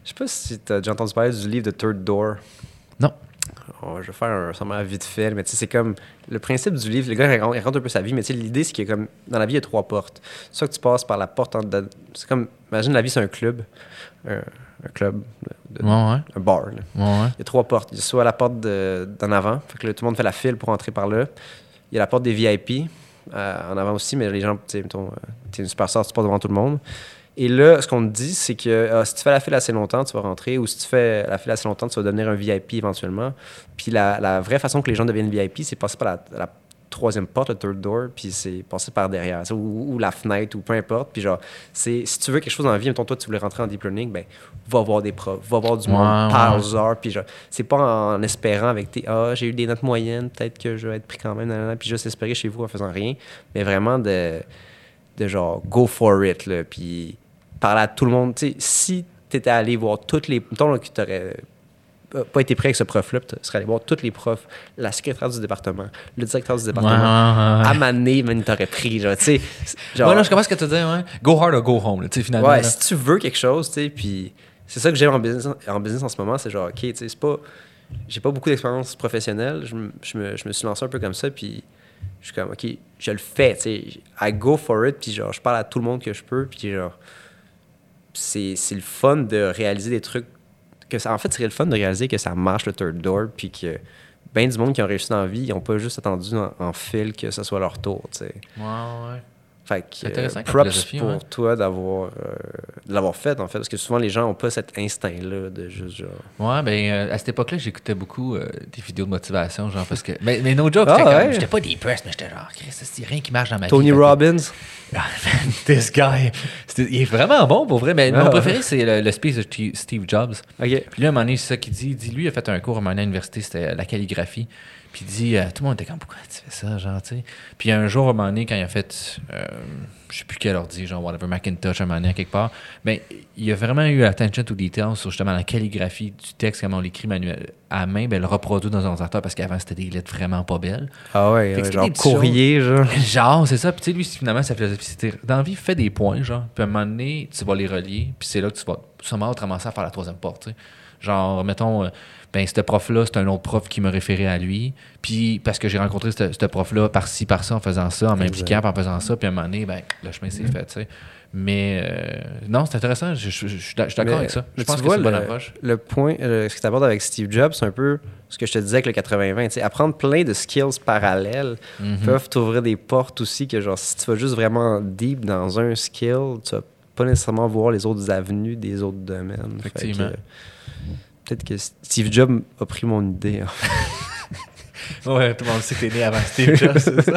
Je sais pas si t'as déjà entendu parler du livre de Third Door. Non. Oh, je vais faire un sommaire vite fait, mais tu sais, c'est comme le principe du livre. Le gars il raconte, il raconte un peu sa vie, mais tu sais, l'idée, c'est que comme dans la vie, il y a trois portes. Soit que tu passes par la porte en dedans. C'est comme, imagine la vie, c'est un club. Un, un club, de- ouais, ouais, un bar. là. ouais, ouais. Il y a trois portes. Il y a soit la porte de- d'en avant, fait que là, tout le monde fait la file pour entrer par là. Il y a la porte des VIP euh, en avant aussi, mais les gens, tu sais, mettons, euh, t'es une superstar, tu passes devant tout le monde. Et là, ce qu'on te dit, c'est que ah, si tu fais la file assez longtemps, tu vas rentrer, ou si tu fais la file assez longtemps, tu vas devenir un VIP éventuellement. Puis la, la vraie façon que les gens deviennent VIP, c'est passer par la, la troisième porte, le third door, puis c'est passer par derrière, ou, ou la fenêtre, ou peu importe. Puis genre, c'est si tu veux quelque chose dans la vie, mettons, toi, tu voulais rentrer en deep learning, ben, va voir des profs, va voir du monde, ouais. parle-en, puis genre, c'est pas en espérant avec tes ah j'ai eu des notes moyennes peut-être que je vais être pris quand même nanana, puis juste espérer chez vous en faisant rien mais vraiment de de genre go for it là puis parler à tout le monde tu sais si t'étais allé voir toutes les mettons que t'aurais euh, pas été prêt avec ce prof là tu serais allé voir tous les profs la secrétaire du département le directeur du Ouais, département ouais, ouais. à maner man t'aurais pris genre tu sais genre Ouais, non, je comprends ce que tu dis, ouais. Go hard or go home, là, tu sais, finalement. Ouais, là. si tu veux quelque chose, tu sais, puis c'est ça que j'aime en business, en business en ce moment, c'est genre, OK, tu sais, c'est pas... J'ai pas beaucoup d'expérience professionnelle, je, me- je me, je me suis lancé un peu comme ça, puis je suis comme, OK, je le fais, tu sais, I go for it, puis genre, je parle à tout le monde que je peux, puis genre, c'est le fun de réaliser des trucs, que ça, en fait, c'est le fun de réaliser que ça marche le third door, puis que ben du monde qui ont réussi dans la vie, ils ont pas juste attendu en, en fil que ce soit leur tour, tu sais. Ouais, ouais. Fait que, euh, props pour ouais. toi d'avoir euh, l'avoir fait, en fait. Parce que souvent, les gens n'ont pas cet instinct-là de juste genre. Ouais, ben euh, à cette époque-là, j'écoutais beaucoup des vidéos de motivation, genre parce que. Mais, mais no joke, Ah, j'étais ouais? j'étais pas depressed, mais j'étais genre, Chris, c'est rien qui marche dans ma Tony vie. Que- Robbins? Ah, [laughs] man, this guy. Il est vraiment bon pour vrai. Mais Ah. mon préféré, c'est le, le speech de Steve- Jobs. OK. Puis là, à un moment donné, c'est ça qu'il dit. Il dit, lui, il a fait un cours à un moment à l'université, c'était la calligraphie. Puis il dit, euh, tout le monde était comme, pourquoi tu fais ça, genre, tu sais? Puis un jour, à un moment donné, quand il a fait, euh, je sais plus quel ordi, genre, whatever, Macintosh, à un moment donné, quelque part, mais il a vraiment eu attention to detail sur justement la calligraphie du texte, comment on l'écrit manuel à main, ben, le reproduit dans un ordinateur parce qu'avant, c'était des lettres vraiment pas belles. Ah ouais, Fait ouais, c'était genre courrier, genre. [laughs] Genre, c'est ça. Puis tu sais, lui, finalement, sa philosophie, c'était dans la vie, fais des points, genre. Puis à un moment donné, tu vas les relier. Puis c'est là que tu vas sûrement ramasser à faire la troisième porte, tu sais. Genre, mettons, euh, ben, ce prof-là, c'est un autre prof qui m'a référé à lui. Puis, parce que j'ai rencontré ce prof-là par-ci, par-ça, en faisant ça, en m'impliquant, en faisant ça. Puis à un moment donné, ben, le chemin s'est fait, tu sais. Mais euh, non, c'est intéressant. Je, je- je- je suis d'accord avec ça. Je pense que c'est une bonne approche. Le point, euh, ce que tu abordes avec Steve Jobs, c'est un peu ce que je te disais avec le 80-20. tu sais, Apprendre plein de skills parallèles Mhm. peuvent t'ouvrir des portes aussi que, genre, si tu vas juste vraiment deep dans un skill, tu vas pas nécessairement voir les autres avenues des autres domaines. Effectivement. euh, Peut-être que Steve Jobs a pris mon idée. hein. [laughs] Ouais, tout le monde sait que t'es né avant Steve Jobs, c'est ça?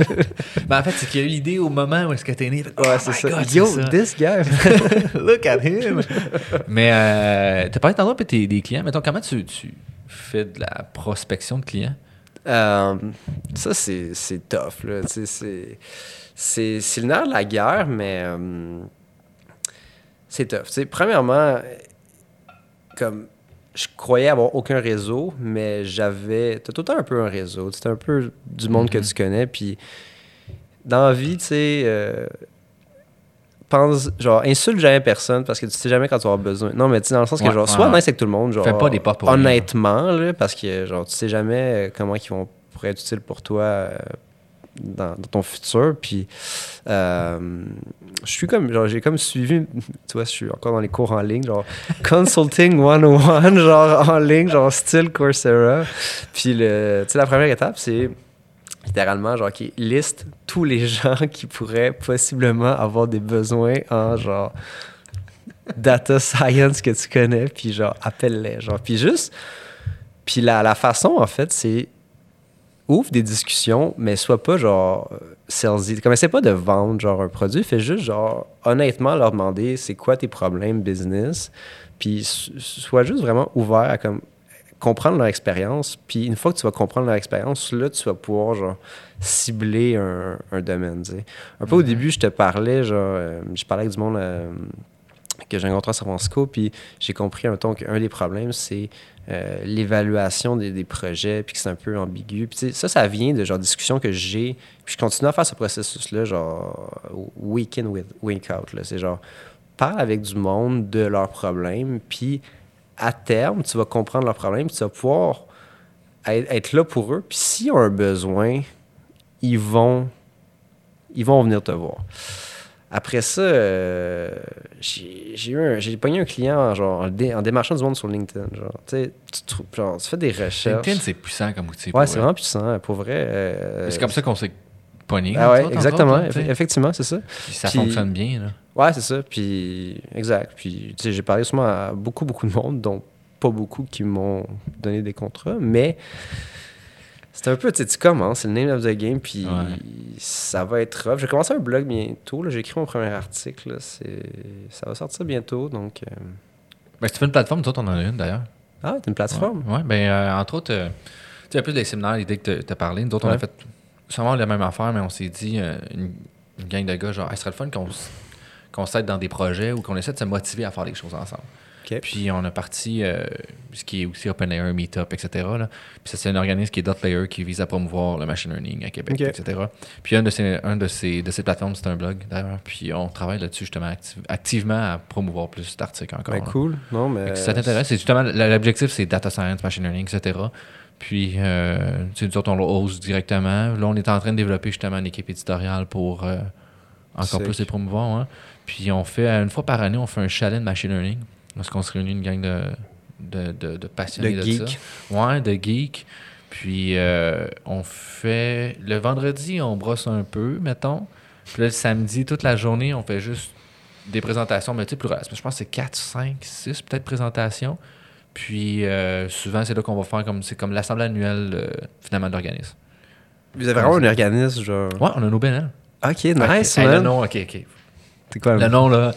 Mais [laughs] en fait, c'est qu'il y a eu l'idée au moment où est-ce que t'es né. Fait, Ouais, oh c'est ça. God, Yo, ça. this guy! [laughs] Look at him! Mais euh, t'as parlé tantôt de tes des clients. Mettons, comment tu, tu fais de la prospection de clients? Euh, ça, c'est c'est tough. Là. C'est c'est- c'est le nerf de la guerre, mais euh, c'est tough. Tu sais, premièrement, comme je croyais avoir aucun réseau, mais j'avais. T'as tout le temps un peu un réseau. C'est un peu du monde que Mhm. tu connais. Puis dans la vie, tu sais. euh, pense, genre, insulte jamais personne parce que tu sais jamais quand tu vas avoir besoin. Non, mais tu sais, dans le sens que, Ouais, genre, ouais, sois ouais. nice avec tout le monde, genre. Fais pas des portes pour Honnêtement, là, parce que, genre, tu sais jamais euh, comment ils vont pourraient être utiles pour toi euh, dans, dans ton futur. Puis, euh, je suis comme, genre, j'ai comme suivi, tu vois, je suis encore dans les cours en ligne, genre, Consulting 101, [laughs] genre, en ligne, genre, style Coursera. Puis, le, tu sais, la première étape, c'est littéralement, genre, qui liste tous les gens qui pourraient possiblement avoir des besoins en, genre, data science que tu connais, puis, genre, appelle-les, genre. Puis juste, puis la, la façon, en fait, c'est ouvre des discussions, mais sois pas, genre, salesy. Comme, essaie pas de vendre, genre, un produit, fais juste, genre, honnêtement leur demander c'est quoi tes problèmes business, puis so- sois juste vraiment ouvert à, comme, comprendre leur expérience. Puis une fois que tu vas comprendre leur expérience, là, tu vas pouvoir genre, cibler un, un domaine. Un peu au début, je te parlais, genre, euh, je parlais avec du monde euh, que j'ai rencontré à San Francisco, puis j'ai compris un ton qu'un des problèmes, c'est euh, l'évaluation des, des projets, puis que c'est un peu ambigu. Puis ça, ça vient de genre discussions que j'ai, puis je continue à faire ce processus-là, genre week in, week out. C'est genre, parle avec du monde de leurs problèmes, puis à terme, tu vas comprendre leurs problèmes, puis tu vas pouvoir être, être là pour eux. Puis s'ils ont un besoin, ils vont, ils vont venir te voir. Après ça, euh, j'ai eu un- j'ai pogné un client genre, en, dé- en démarchant du monde sur LinkedIn. Genre, tu genre, fais des recherches. LinkedIn, c'est puissant comme outil. ouais, c'est vrai. vraiment puissant, pour vrai. euh, C'est comme ça qu'on s'est pogné. Ah ouais, exactement. autres, là, sais. effectivement, c'est ça. Puis ça Puis- fonctionne bien. Là. Ouais, c'est ça. Puis, exact. Puis, tu sais, j'ai parlé souvent à beaucoup, beaucoup de monde, dont pas beaucoup qui m'ont donné des contrats, mais c'est un peu, tu sais, tu commences, c'est le name of the game, puis Ouais. ça va être rough. J'ai commencé un blog bientôt, j'ai écrit mon premier article, là, ça va sortir bientôt, donc... euh, Ben, si tu fais une plateforme, toi, on en as une d'ailleurs. Ah, t'as une plateforme? Oui, ben, euh, entre autres, euh, tu sais, peu des séminaires, l'idée que tu as parlé. Nous autres, on a Ouais. fait sûrement la même affaire, mais on s'est dit, une, une gang de gars, genre, Hey, ce serait le fun qu'on qu'on s'aide dans des projets ou qu'on essaie de se motiver à faire des choses ensemble. Puis on a parti, euh, ce qui est aussi OpenAI, Meetup, etc. Là. Puis ça, c'est un organisme qui est Dotlayer qui vise à promouvoir le machine learning à Québec, etc. Puis un de ces, un de ces, de ces plateformes, c'est un blog d'ailleurs. Puis on travaille là-dessus justement active- activement à promouvoir plus d'articles encore. Ben, cool. Non, mais... Si ça t'intéresse, c'est justement l'objectif, c'est data science, machine learning, etc. Puis, euh, tu sais, nous autres, on le hausse directement. Là, on est en train de développer justement une équipe éditoriale pour euh, encore Sick. plus les promouvoir. hein. Puis, on fait, une fois par année, on fait un challenge machine learning. Parce qu'on se réunit une gang de, de, de, de passionnés De geeks. ça. Ouais, de geeks. Puis, euh, on fait. Le vendredi, on brosse un peu, mettons. Puis là, le samedi, toute la journée, on fait juste des présentations, mais tu sais, plus Je pense que c'est 4, 5, 6 peut-être présentations. Puis euh, souvent, c'est là qu'on va faire comme c'est comme l'assemblée annuelle euh, finalement de l'organisme. Vous avez vraiment un organisme, genre... Ouais, on a nos BNL. OK, nice, man. le nom, ok, ok. C'est quoi Le nom, là,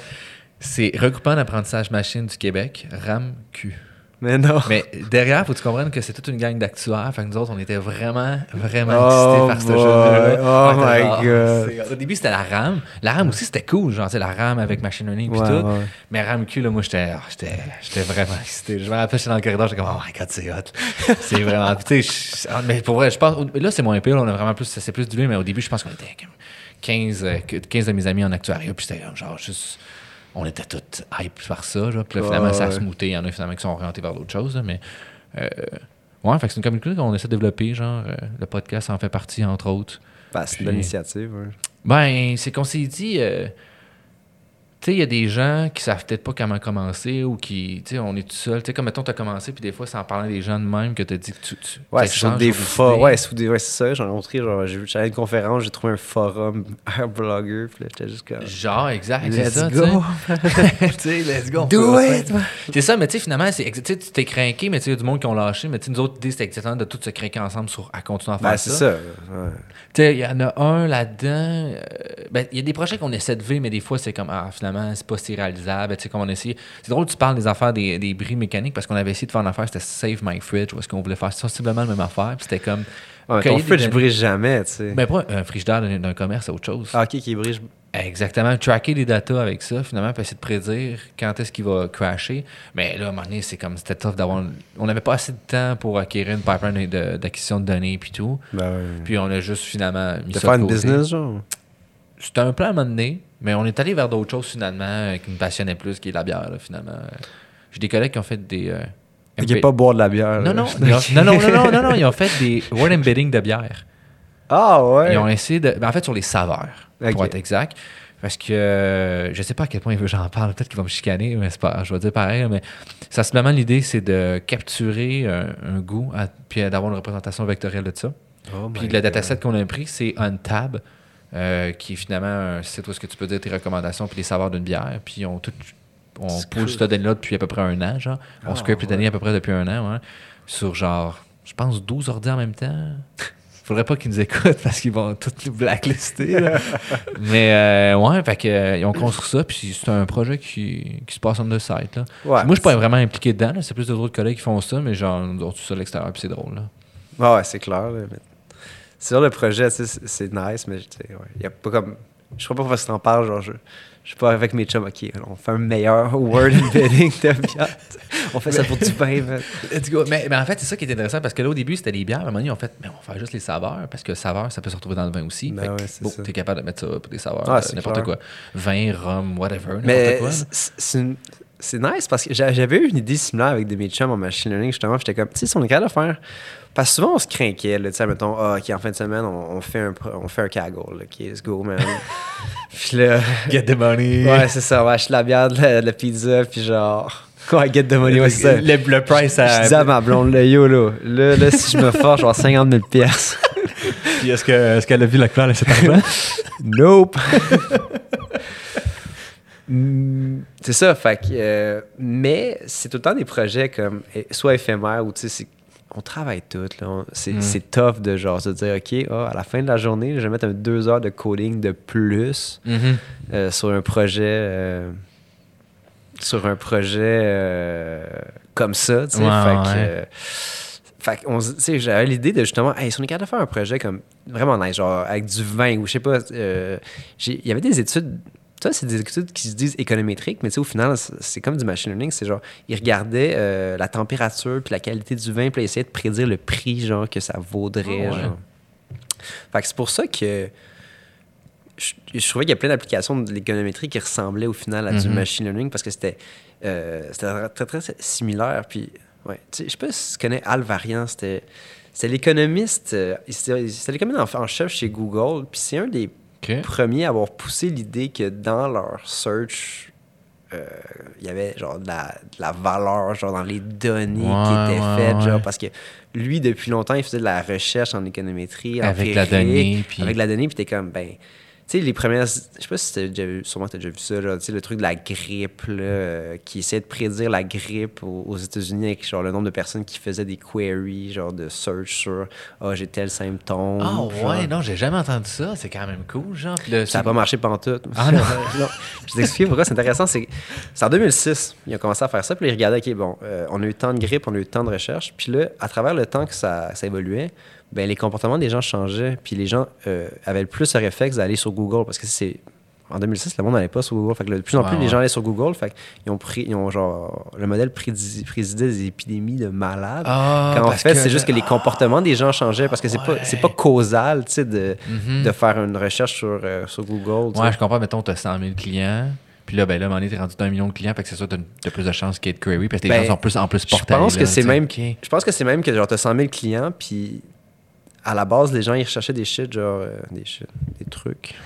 c'est Regroupement d'apprentissage machine du Québec, RAMQ. Mais non. Mais derrière, faut que tu comprennes que c'est toute une gang d'actuaires. Fait que nous autres, on était vraiment, vraiment Oh excités par ce jeu-là. Oh my genre, God. c'est- Au début, c'était la RAM. La RAM aussi, c'était cool. Genre, tu sais, la RAM avec machine learning Ouais, tout. ouais. Mais RAMQ, là, moi, j'étais, j'étais, j'étais vraiment excité. Je me rappelle, j'étais dans le corridor, j'étais comme, oh my god, c'est hot. [laughs] c'est vraiment. Tu sais, ah, mais pour vrai, je pense. Là, c'est moins pire, là, on a vraiment plus. C'est plus du mais au début, je pense qu'on était comme 15, euh, 15 de mes amis en actuariat, puis c'était genre, juste. On était tous hype par ça. Genre. Puis là, finalement, Ouais, ça a ouais. smoothé. Il y en a finalement qui sont orientés vers d'autres choses. là, mais euh, ouais, fait que c'est une communauté qu'on essaie de développer. Genre, euh, le podcast en fait partie, entre autres. Ben, c'est une bonne Puis- initiative. ouais. Ben, c'est qu'on s'est dit. euh, tu sais, il y a des gens qui savent peut-être pas comment commencer ou qui. Tu sais, on est tout seul. Tu sais, comme mettons, tu as commencé, puis des fois, c'est en parlant des gens de même que tu as dit que tu. tu Ouais, des forums. Ouais, c'est des- ouais, c'est ça. J'en ai montré. Genre, j'ai vu- j'allais à une conférence, j'ai trouvé un forum, [laughs] un blogueur. Puis là, j'étais juste comme. Genre, exact, c'est Let's ça. tu go! [laughs] Tu sais, let's go. Do it! C'est ça, mais tu sais, finalement, c'est tu t'es craqué, mais tu sais, il y a du monde qui ont lâché. Mais tu sais, nous autres, l'idée, c'était exactement de tous se craquer ensemble sur, à continuer à faire Ben, c'est ça. ouais. Tu sais, il y en a un là-dedans. euh, ben, il y a des projets qu'on essaie de vivre, mais des fois, c'est comme, ah, finalement, c'est pas si réalisable. Tu sais, comme on. C'est drôle, tu parles des affaires des, des bris mécaniques parce qu'on avait essayé de faire une affaire, c'était Save My Fridge, est-ce qu'on voulait faire sensiblement la même affaire. Puis c'était comme. Ouais, mais ton fridge brise jamais, tu sais. Ben, pas un frigidaire d'un d'un commerce, c'est autre chose. Ah, ok, qui brise. Exactement. Tracker les datas avec ça, finalement, puis essayer de prédire quand est-ce qu'il va crasher. Mais là, à un moment donné, c'est comme, c'était tough d'avoir. On n'avait pas assez de temps pour acquérir une pipeline d'acquisition de données puis tout. Ben. Puis on a juste finalement mis De ça faire une business, genre? C'était un plan à un moment donné, mais on est allé vers d'autres choses finalement euh, qui me passionnaient plus, qui est la bière, là, finalement. J'ai des collègues qui ont fait des. euh, MP- pas boire de la bière. non, non, [laughs] non, non, non, non, non, non, ils ont fait des word embedding de bière. Ah, ouais. Ils ont essayé de. ben, en fait, sur les saveurs, pour Ok. être exact. Parce que euh, je sais pas à quel point il veut j'en parle. Peut-être qu'il va me chicaner, mais c'est pas. Je vais dire pareil. Mais sensiblement, l'idée, c'est de capturer un, un goût à- puis d'avoir une représentation vectorielle de ça. Oh Puis le dataset qu'on a pris, c'est Untab, euh, qui est finalement un site où est-ce que tu peux dire tes recommandations puis les saveurs d'une bière. Puis on tout. On pousse cette donnée-là depuis à peu près un an, genre. On Ah, scrape les ouais. données à peu près depuis un an, ouais, sur genre, je pense, 12 ordi en même temps. [laughs] Faudrait pas qu'ils nous écoutent parce qu'ils vont tous nous blacklister. là. [laughs] Mais euh, ouais, fait que, euh, ils ont construit ça, puis c'est un projet qui, qui se passe on the site. Là. Ouais. Moi, je suis pas vraiment impliqué dedans, c'est plus d'autres collègues qui font ça, mais genre, on tout ça à l'extérieur, puis c'est drôle. Là. Ouais, ouais, c'est clair. mais- C'est sûr, le projet, tu c'est nice, mais tu sais, ouais, y a pas comme. Je crois pas pourquoi tu t'en parles, genre, je, je suis pas avec mes chums, ok, on fait un meilleur [laughs] word embedding de bière. On fait ça pour du pain, go. Mais, mais en fait, c'est ça qui est intéressant parce que là, au début, c'était les bières. À un moment donné, on fait, mais on va faire juste les saveurs parce que saveur, ça peut se retrouver dans le vin aussi. Ben fait que, ouais, c'est bon, ça. t'es capable de mettre ça pour des saveurs, Ah, euh, c'est n'importe quoi. Vin, rhum, whatever, n'importe Mais quoi. c'est- c'est une- c'est nice parce que j'a- j'avais eu une idée similaire avec des mes chums en machine learning, justement. J'étais comme, tu sais, si on est capable de faire. Parce que souvent, on se craquait, là, tu sais, mettons, ah, ok, en fin de semaine, on, on fait un, on fait un kaggle, là, ok, let's go, man. puis là, Get the money. ouais, c'est ça, on va acheter la bière, de la, de la pizza, puis genre, [laughs] ouais, get the money, ouais, c'est ça. Le, le price Je à. disais à ma blonde, là, yo, là, là, si je me force, je vais avoir 50 000 pièces. Puis est-ce que- est-ce qu'elle a vu la couleur de cet argent? [laughs] Nope. [laughs] Mm, c'est ça, fait que, euh, mais c'est tout le temps des projets comme eh, soit éphémères ou tu sais, c'est- on travaille tout. Là, On- c'est, Mm. c'est tough de genre se dire, OK, ah, à la fin de la journée, je vais mettre un deux heures de coding de plus Mhm. euh, sur un projet. euh, sur un projet euh, comme ça, tu sais. Fait que, ouais. fait on j'avais l'idée de justement, hey, si on est capable de faire un projet comme vraiment nice, genre avec du vin ou je sais pas, il y avait des études, c'est des études qui se disent économétriques, mais tu sais, au final, c'est c'est comme du machine learning, c'est genre, ils regardaient euh, la température puis la qualité du vin, puis ils essayaient de prédire le prix, genre, que ça vaudrait, Ah ouais. genre. Fait que c'est pour ça que je, je trouvais qu'il y a plein d'applications de l'économétrie qui ressemblaient au final à du Mhm. machine learning parce que c'était euh, très, très, très similaire. Puis, ouais, tu sais, je sais pas si tu connais Al Varian, c'était c'était l'économiste, euh, c'était c'était l'économiste en, en chef chez Google, puis c'est un des OK. premiers à avoir poussé l'idée que dans leur search, euh, il y avait genre de la, de la valeur genre dans les données qui étaient ouais, faites, ouais. genre parce que lui, depuis longtemps, il faisait de la recherche en économétrie, Avec la donnée, puis- Avec la donnée, puis t'es comme, ben... Tu sais, les premières... Je sais pas si t'as déjà vu... Sûrement t'as déjà vu ça, tu sais, le truc de la grippe, là, euh, qui essayait de prédire la grippe aux, aux États-Unis avec, genre, le nombre de personnes qui faisaient des queries, genre, de search sur « Ah, j'ai tel symptôme. Ah genre. ouais, non, j'ai jamais entendu ça. C'est quand même cool, genre. Le- Ça n'a pas marché pantoute. Ah non. [laughs] non. Je t'explique pourquoi c'est intéressant. C'est c'est en 2006, ils ont commencé à faire ça. Puis là, ils regardaient, OK, bon, euh, on a eu tant de grippe, on a eu tant de recherche. Puis là, à travers le temps que ça, ça évoluait, ben, les comportements des gens changeaient. Puis les gens euh, avaient le plus le réflexe d'aller sur Google. Parce que c'est. En 2006, le monde n'allait pas sur Google. Fait que de plus en Ouais, plus, les ouais. gens allaient sur Google. Fait qu'ils ont pris. Ils ont genre. Le modèle présidait des épidémies de malades. Ah, Quand en fait, que- c'est juste que les comportements des gens changeaient parce que c'est pas, c'est pas Ouais. causal, tu sais, de, Mhm. de faire une recherche sur, euh, sur Google. Ouais, je comprends. Mettons, tu as 100 000 clients, puis là, ben là, donné, t'es rendu d'un million de clients, fait que c'est sûr, t'as t'as plus de chances qu'il y ait de query, parce que les Ben, gens sont plus, en plus Je portés. pense là, que c'est même, je pense que c'est même que genre t'as 100 000 clients, puis à la base les gens ils recherchaient des shit genre euh, des shit, des trucs. [laughs]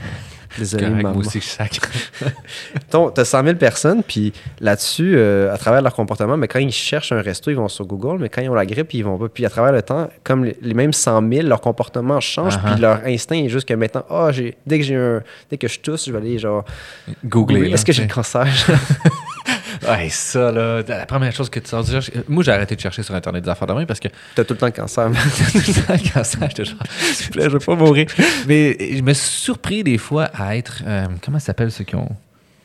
Désolé, Correct, maman. aussi, [laughs] T'as 100 000 personnes, puis là-dessus, euh, à travers leur comportement, mais quand ils cherchent un resto, ils vont sur Google, mais quand ils ont la grippe, ils vont pas. Puis à travers le temps, comme les, les mêmes 100 000, leur comportement change, Uh-huh. puis leur instinct est juste que maintenant, ah, j'ai dès que j'ai un, dès que je tousse, je vais aller genre, Googler. est-ce que j'ai le cancer? [laughs] Ouais, ça, là, la première chose que tu sors du cherches- Moi, j'ai arrêté de chercher sur Internet des affaires de main parce que T'as tout le temps le cancer. [laughs] le cancer, j'étais genre, [laughs] s'il vous plaît, je veux pas mourir. Mais je me suis surpris des fois à être. euh, comment ça s'appelle ceux qui ont.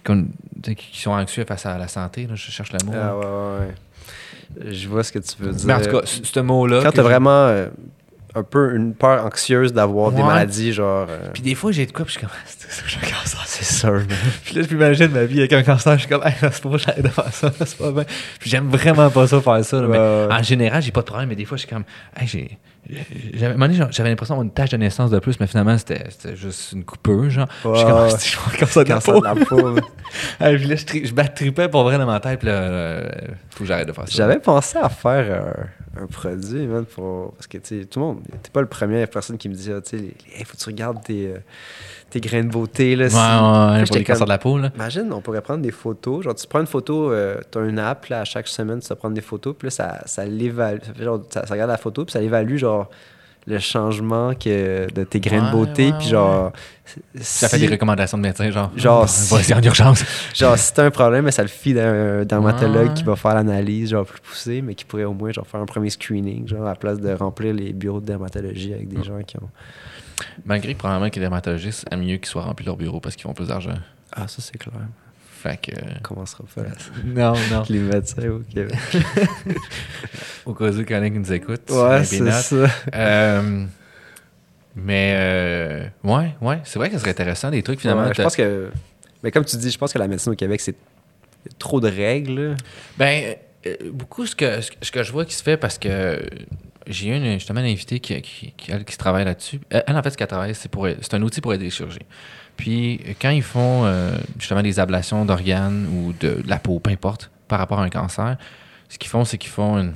qui sont anxieux face à la santé, là, je cherche le mot. ah, ouais, ouais, ouais. Je vois ce que tu veux dire. Mais en tout cas, ce mot-là. quand t'as vraiment euh, un peu une peur anxieuse d'avoir des maladies, genre. euh, Puis des fois, j'ai de quoi, puis je suis comme, [laughs] c'est ça, j'ai un cancer. c'est sûr, man. Puis là, je m'imagine ma vie avec un cancer, je suis comme, [laughs] hey, c'est pas j'arrête de faire ça, c'est pas bien. Puis j'aime vraiment pas ça, faire ça. là, mais en général, j'ai pas de problème, mais des fois, je suis comme, hey, j'ai. J'avais, à un moment donné, j'avais l'impression d'avoir une tache de naissance de plus, mais finalement, c'était, c'était juste une coupure, genre. Ouais, je suis comme, je [laughs] un cancer de la peau. de la peau. man. Hey, puis là, je, je battripais pour vrai dans ma tête, puis là, euh, faut que j'arrête de faire ça. J'avais pensé à faire un, produit, man, pour... parce que, tu sais, tout le monde, t'es pas le premier personne qui me dit, ah, tu sais, hey, faut que tu regardes tes, euh, tes grains de beauté, là. Ouais, si- ouais, ouais, j'étais pour les cancers comme, de la peau, là. Imagine, on pourrait prendre des photos. Genre, tu prends une photo, euh, tu as une app, là, à chaque semaine, tu vas prendre des photos, puis là, ça, ça l'évalue. Ça, ça, regarde la photo, puis ça évalue, genre, le changement que, de tes grains de beauté, ouais, puis ouais. genre. Ça si- fait des recommandations de médecins, genre. Genre, [laughs] Vas-y en urgence. [laughs] Genre, si t'as un problème, ça le file d'un dermatologue Ouais. qui va faire l'analyse, genre, plus poussée, mais qui pourrait au moins, genre, faire un premier screening, genre, à la place de remplir les bureaux de dermatologie avec des gens qui ont. Malgré que probablement que les dermatologistes aiment mieux qu'ils soient remplis leur bureau parce qu'ils font plus d'argent. Ah, ça, c'est clair. Fait que. On commencera pas là. [laughs] Non, non. Les médecins au Québec. [laughs] Au cas où il y en a qui nous écoutent. Ouais, c'est ça. Euh, mais, euh, ouais, ouais. C'est vrai que ce serait intéressant, des trucs finalement. Ouais, je pense que. Mais comme tu dis, je pense que la médecine au Québec, c'est trop de règles. Ben, euh, beaucoup ce que, ce que- je vois qui se fait parce que j'ai eu une, justement une invitée qui, qui, qui, elle, qui se travaille là-dessus. Elle, elle, en fait, ce qu'elle travaille, c'est pour c'est un outil pour aider les chirurgiens. Puis, quand ils font euh, justement des ablations d'organes ou de, de la peau, peu importe, par rapport à un cancer, ce qu'ils font, c'est qu'ils font une.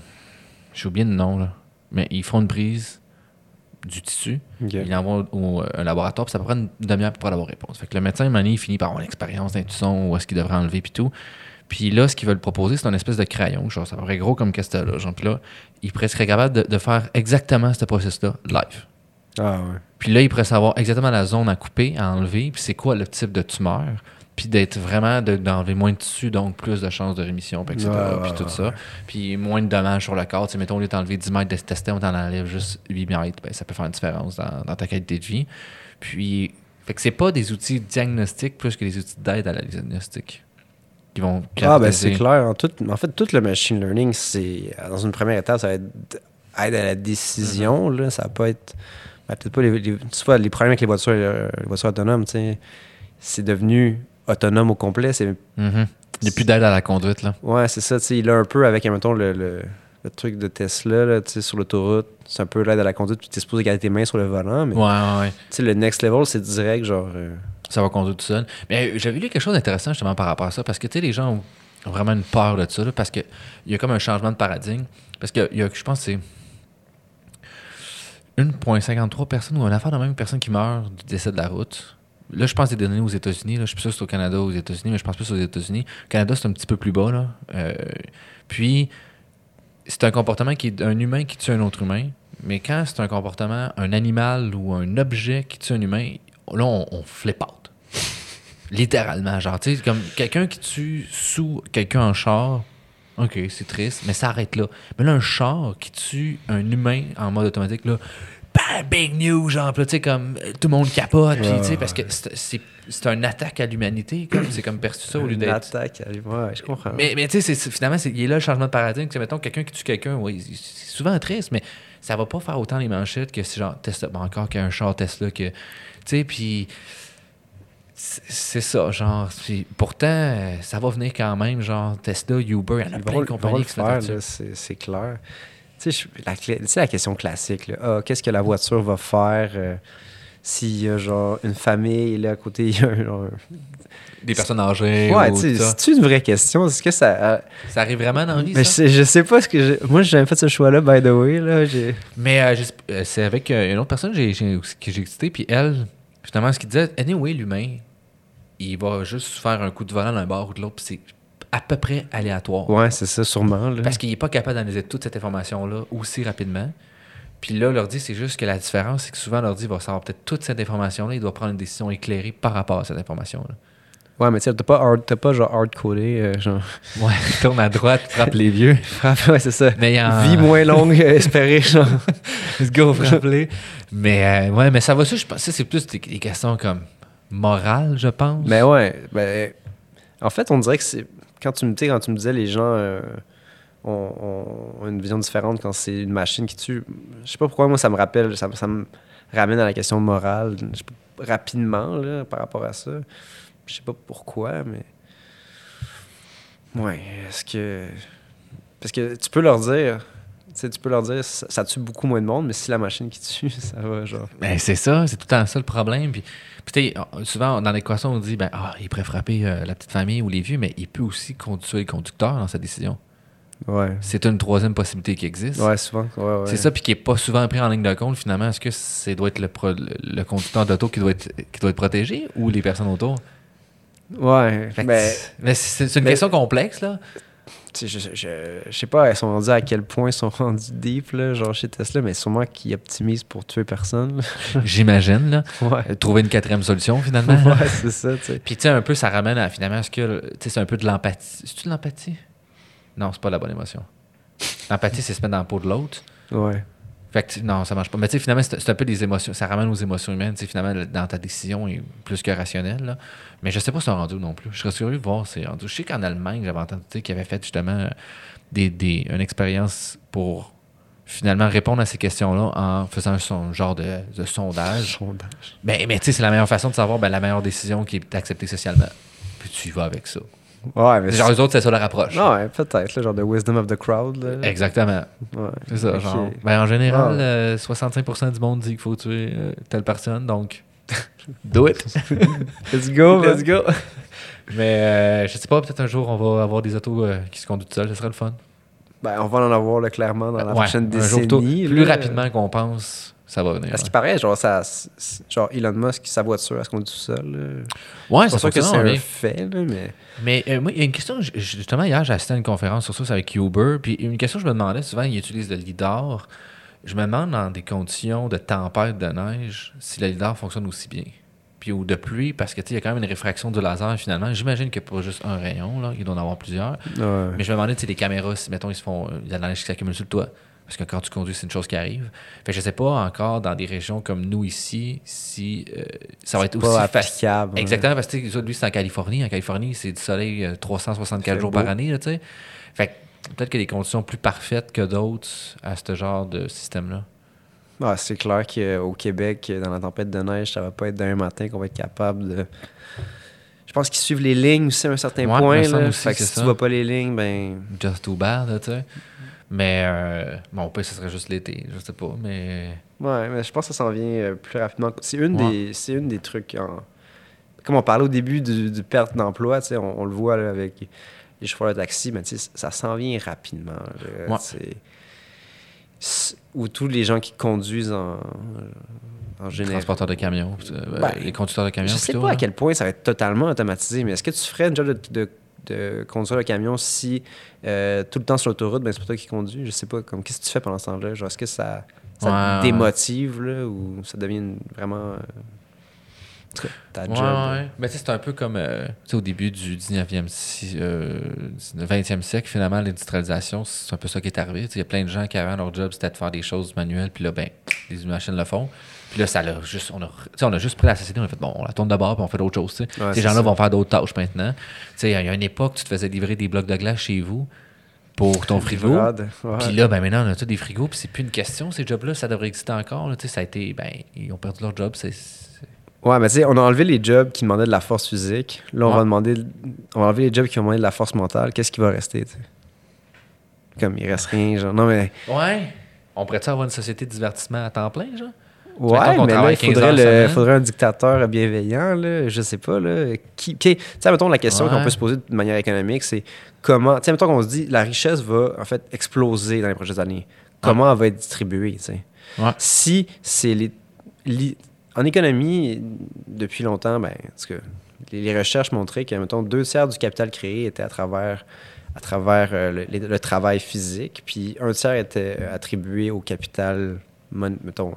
J'ai oublié le nom, là. Mais ils font une prise du tissu, ils l'envoient au, un laboratoire, puis ça prend une demi-heure pour avoir réponse. Fait que le médecin, donné, il finit par avoir l'expérience d'intuition, où est-ce qu'il devrait enlever, puis tout. Puis là, ce qu'ils veulent proposer, c'est une espèce de crayon, genre, ça paraît gros comme qu'est-ce là. Genre, puis là, il pourrait serait capable de, de faire exactement ce processus-là live. Ah ouais. Puis là, il pourrait savoir exactement la zone à couper, à enlever, puis c'est quoi le type de tumeur, puis d'être vraiment, de- d'enlever moins de tissu, donc plus de chances de rémission, puis etc., Ouais, ouais, puis tout ouais, ça. Puis moins de dommages sur le corps. Tu sais, mettons, au lieu d'enlever 10 mètres de testé, on t'en enlève juste 8 mètres, ben, ça peut faire une différence dans, dans ta qualité de vie. Puis, fait que c'est pas des outils diagnostiques plus que des outils d'aide à la diagnostic qui vont Ah, ben c'est clair. En, tout, en fait, tout le machine learning, c'est. Dans une première étape, ça va être aide à la décision. Mm-hmm. là, ça va pas être. Ben, Peut-être pas les, les, tu vois, les problèmes avec les voitures, euh, les voitures autonomes. C'est devenu autonome au complet. C'est Mhm. Il n'y a plus d'aide à la conduite, là. Ouais, c'est ça. Il a un peu avec, mettons, le, le, le truc de Tesla là, sur l'autoroute. C'est un peu l'aide à la conduite, puis tu es supposé garder tes mains sur le volant. Mais Ouais, le next level, c'est direct, genre. euh, Ça va conduire tout seul. Mais euh, j'avais lu quelque chose d'intéressant justement par rapport à ça, parce que tu sais, les gens ont vraiment une peur de ça, là, parce qu'il y a comme un changement de paradigme. Parce que il y a, je pense que c'est 1,53 personnes ou une affaire de même personne qui meurt du décès de la route. Là, je pense des données aux États-Unis. Là. Je suis sûr que c'est au Canada ou aux États-Unis, mais je pense plus aux États-Unis. Au Canada, c'est un petit peu plus bas. Là. Euh, puis, c'est un comportement qui est un humain qui tue un autre humain. Mais quand c'est un comportement, un animal ou un objet qui tue un humain, là, on, on. [laughs] Littéralement. Genre, tu sais, comme quelqu'un qui tue sous quelqu'un en char, OK, c'est triste, mais ça arrête là. Mais là, un char qui tue un humain en mode automatique, là, bam, big news, genre, tu sais, comme euh, tout le monde capote, puis, tu sais, parce que c'est- c'est c'est une attaque à l'humanité, comme c'est comme perçu ça au lieu une d'être. attaque. Ouais, je comprends. Mais, mais tu sais, c'est- c'est- finalement, c'est- il est là le changement de paradigme. Sais, mettons, quelqu'un qui tue quelqu'un, oui, c'est c'est souvent triste, mais ça va pas faire autant les manchettes que si, genre, Tesla, ben, encore qu'un char Tesla, que. Tu sais, puis. C'est ça, genre. puis pourtant, ça va venir quand même, genre, Tesla, Uber, il y en a plein de compagnies qui se c'est c'est clair. Tu sais, je- la, clé- tu sais, la question classique, là, ah, qu'est-ce que la voiture va faire euh, s'il y a genre une famille et là à côté il y a un, genre, Des personnes âgées. Ouais, ou c'est une vraie question? Est-ce que ça. euh, Ça arrive vraiment dans la vie, mais je ça? sais, je sais pas ce que j'ai. Moi, j'ai jamais fait ce choix-là, by the way. Là. Mais euh, euh, c'est avec euh, une autre personne que j'ai- j'ai- que j'ai excité, puis elle, justement, ce qu'il disait, anyway, l'humain, il va juste faire un coup de volant d'un bord ou de l'autre, puis c'est à peu près aléatoire. Ouais, c'est ça, sûrement. Là. Parce qu'il n'est pas capable d'analyser toute cette information-là aussi rapidement. Puis là, l'ordi, c'est juste que la différence, c'est que souvent, l'ordi va savoir peut-être toute cette information-là, il doit prendre une décision éclairée par rapport à cette information-là. Ouais, mais tu sais, t'as pas, hard, t'as pas genre hard-codé. euh, genre. [laughs] Ouais, tourne à droite, frappe les vieux. [laughs] ouais, c'est ça. Mais un- Vie moins longue, espérée, genre. Let's go, frapper. Mais euh, ouais, mais ça va ça, je pense. C'est plus des, des questions comme morales, je pense. Mais ouais, ben, en fait, on dirait que c'est. Quand tu me, tu sais, quand tu me disais les gens euh, ont, une vision différente quand c'est une machine qui tue, je sais pas pourquoi, moi, ça me rappelle, ça, me- ramène à la question morale, rapidement, là, par rapport à ça. Je sais pas pourquoi, mais. Ouais, est-ce que. Parce que tu peux leur dire. Tu sais, tu peux leur dire, ça, ça tue beaucoup moins de monde, mais si la machine qui tue, [laughs] ça va, genre. Ben, c'est ça, c'est tout le temps ça le problème. Puis, puis souvent dans l'équation, on dit ben, ah, il pourrait frapper euh, la petite famille ou les vieux, mais il peut aussi tuer le conducteur dans sa décision. Ouais. C'est une troisième possibilité qui existe. Ouais, souvent. Ouais, ouais. C'est ça, puis qui n'est pas souvent pris en ligne de compte, finalement. Est-ce que c'est doit être le, pro- le- le conducteur d'auto qui doit être qui doit être protégé ou les personnes autour? Ouais. Mais- c'est- mais c'est c'est une mais- question complexe, là. Je, je, je sais pas, elles sont rendues à quel point ils sont [laughs] rendus deep, là, genre chez Tesla, mais sûrement qu'ils optimisent pour tuer personne. [laughs] J'imagine, là. Ouais. Euh, Trouver une quatrième solution, finalement. [laughs] ouais, c'est ça, tu sais. Puis, tu sais, un peu, ça ramène à finalement, est-ce que, tu sais, c'est un peu de l'empathie. C'est-tu de l'empathie? Non, c'est pas la bonne émotion. L'empathie, c'est se mettre dans la peau de l'autre. Ouais. Fait que, non, ça marche pas. Mais tu sais, finalement, c'est un peu des émotions. Ça ramène aux émotions humaines. Tu sais, finalement, le- dans ta décision est plus que rationnelle. là. Mais je sais pas si c'est rendu non plus. Je serais curieux de voir si c'est rendu. Je sais qu'en Allemagne, j'avais entendu qu'ils avaient fait justement euh, des, des, une expérience pour finalement répondre à ces questions-là en faisant un genre de, de sondage. Sondage. Ben, mais tu sais, c'est la meilleure façon de savoir ben, la meilleure décision qui est acceptée socialement. Puis tu y vas avec ça. Ouais, mais. Genre, eux autres, c'est ça leur approche. Non, ouais, peut-être, genre de wisdom of the crowd. Là. Exactement. Ouais. C'est ça, genre. Ben, en général, Ah. euh, 65% du monde dit qu'il faut tuer euh, telle personne, donc [laughs] do it. [laughs] Let's go, Let's go. Mais euh, je sais pas, peut-être un jour on va avoir des autos euh, qui se conduisent tout seuls, ce serait le fun. Ben, on va en avoir, là, clairement, dans la Ouais, prochaine un jour tôt, décennie. plus là. rapidement qu'on pense, ça va venir. Parce qu'il ouais. paraît, genre, ça, c'est- genre, Elon Musk, sa voiture, elle se conduit tout seul. là? Ouais, pas sûr que c'est un fait, là, mais. Mais euh, moi, il y a une question, justement, hier, j'ai assisté à une conférence sur ça, c'est avec Uber, puis une question que je me demandais, souvent, ils utilisent le LIDAR. Je me demande, dans des conditions de tempête de neige, si le LIDAR fonctionne aussi bien. Puis ou de pluie, parce que il y a quand même une réfraction du laser, finalement. J'imagine qu'il n'y a pas juste un rayon, là, il doit en avoir plusieurs. Ouais. Mais je me demandais, tu sais, les caméras, si, mettons, ils se font, il y a de la neige qui s'accumule sur le toit. Parce que quand tu conduis, c'est une chose qui arrive. Fait que je sais pas encore dans des régions comme nous ici, si euh, ça va être aussi applicable. hein. Exactement, parce que lui, c'est en Californie. En Californie, c'est du soleil euh, 364 fait jours beau. par année, là. Fait que peut-être qu'il y a des conditions plus parfaites que d'autres à ce genre de système-là. Ah, c'est clair qu'au Québec, dans la tempête de neige, ça va pas être d'un matin qu'on va être capable de. Je pense qu'ils suivent les lignes aussi à un certain Ouais, point. Là. aussi Fait que que si c'est tu ça. vois pas les lignes, ben. Just too bad, tu sais. Mais, euh, bon, peut ce serait juste l'été, je sais pas, mais... Ouais, mais je pense que ça s'en vient euh, plus rapidement. C'est une, Ouais. des, c'est une des trucs. Comme on parlait au début du, du perte d'emploi, on, on le voit là, avec les chauffeurs de taxi, mais ça s'en vient rapidement. là. Ouais. C'est- c'est- Ou tous les gens qui conduisent en, en général. Transporteurs de camions, euh, Ben, les conducteurs de camions, Je sais plutôt, pas à là. quel point ça va être totalement automatisé, mais est-ce que tu ferais un job de, de, de conduire le camion si euh, tout le temps sur l'autoroute, ben, c'est pas toi qui conduis? Je sais pas. Comme, qu'est-ce que tu fais pendant ce temps-là? Genre, est-ce que ça, ça Ouais, te démotive là, ou ça devient vraiment euh, ta job? ouais. Mais tu sais, c'est un peu comme euh, au début du 19e, si- euh, 20e siècle, finalement, l'industrialisation, c'est un peu ça qui est arrivé. Il y a plein de gens qui avaient leur job, c'était de faire des choses manuelles, puis là, ben, les machines le font. Puis là, ça l'a juste, on a, on a juste pris la société, on a fait, bon, on la tourne de bord, puis on fait d'autres choses. Ouais, Ces gens-là vont faire d'autres tâches maintenant. Il y a une époque, tu te faisais livrer des blocs de glace chez vous pour ton frigo. Puis là, ben maintenant, on a tous des frigos, puis c'est plus une question, ces jobs-là, ça devrait exister encore. là. Ça a été, ben, ils ont perdu leur job, c'est- Ouais, mais tu sais, on a enlevé les jobs qui demandaient de la force physique. Là, on Ouais. va demander, on va enlever les jobs qui ont demandé de la force mentale. Qu'est-ce qui va rester, tu sais? Comme il reste rien, genre. Non, mais Ouais. On pourrait-tu avoir une société de divertissement à temps plein, genre? Ouais, mais là, il 15 faudrait, le- faudrait un dictateur bienveillant, là, je sais pas. Là, qui, qui- tu sais, mettons, la question Ouais. qu'on peut se poser de manière économique, c'est comment, tu sais, mettons qu'on se dit, la richesse va, en fait, exploser dans les prochaines années. Comment elle va être distribuée, tu sais? Ouais. Si c'est les, En économie, depuis longtemps, ben, parce que les, les recherches montraient que, mettons, deux tiers du capital créé était à travers à travers euh, le, le travail physique, puis un tiers était euh, attribué au capital, mettons,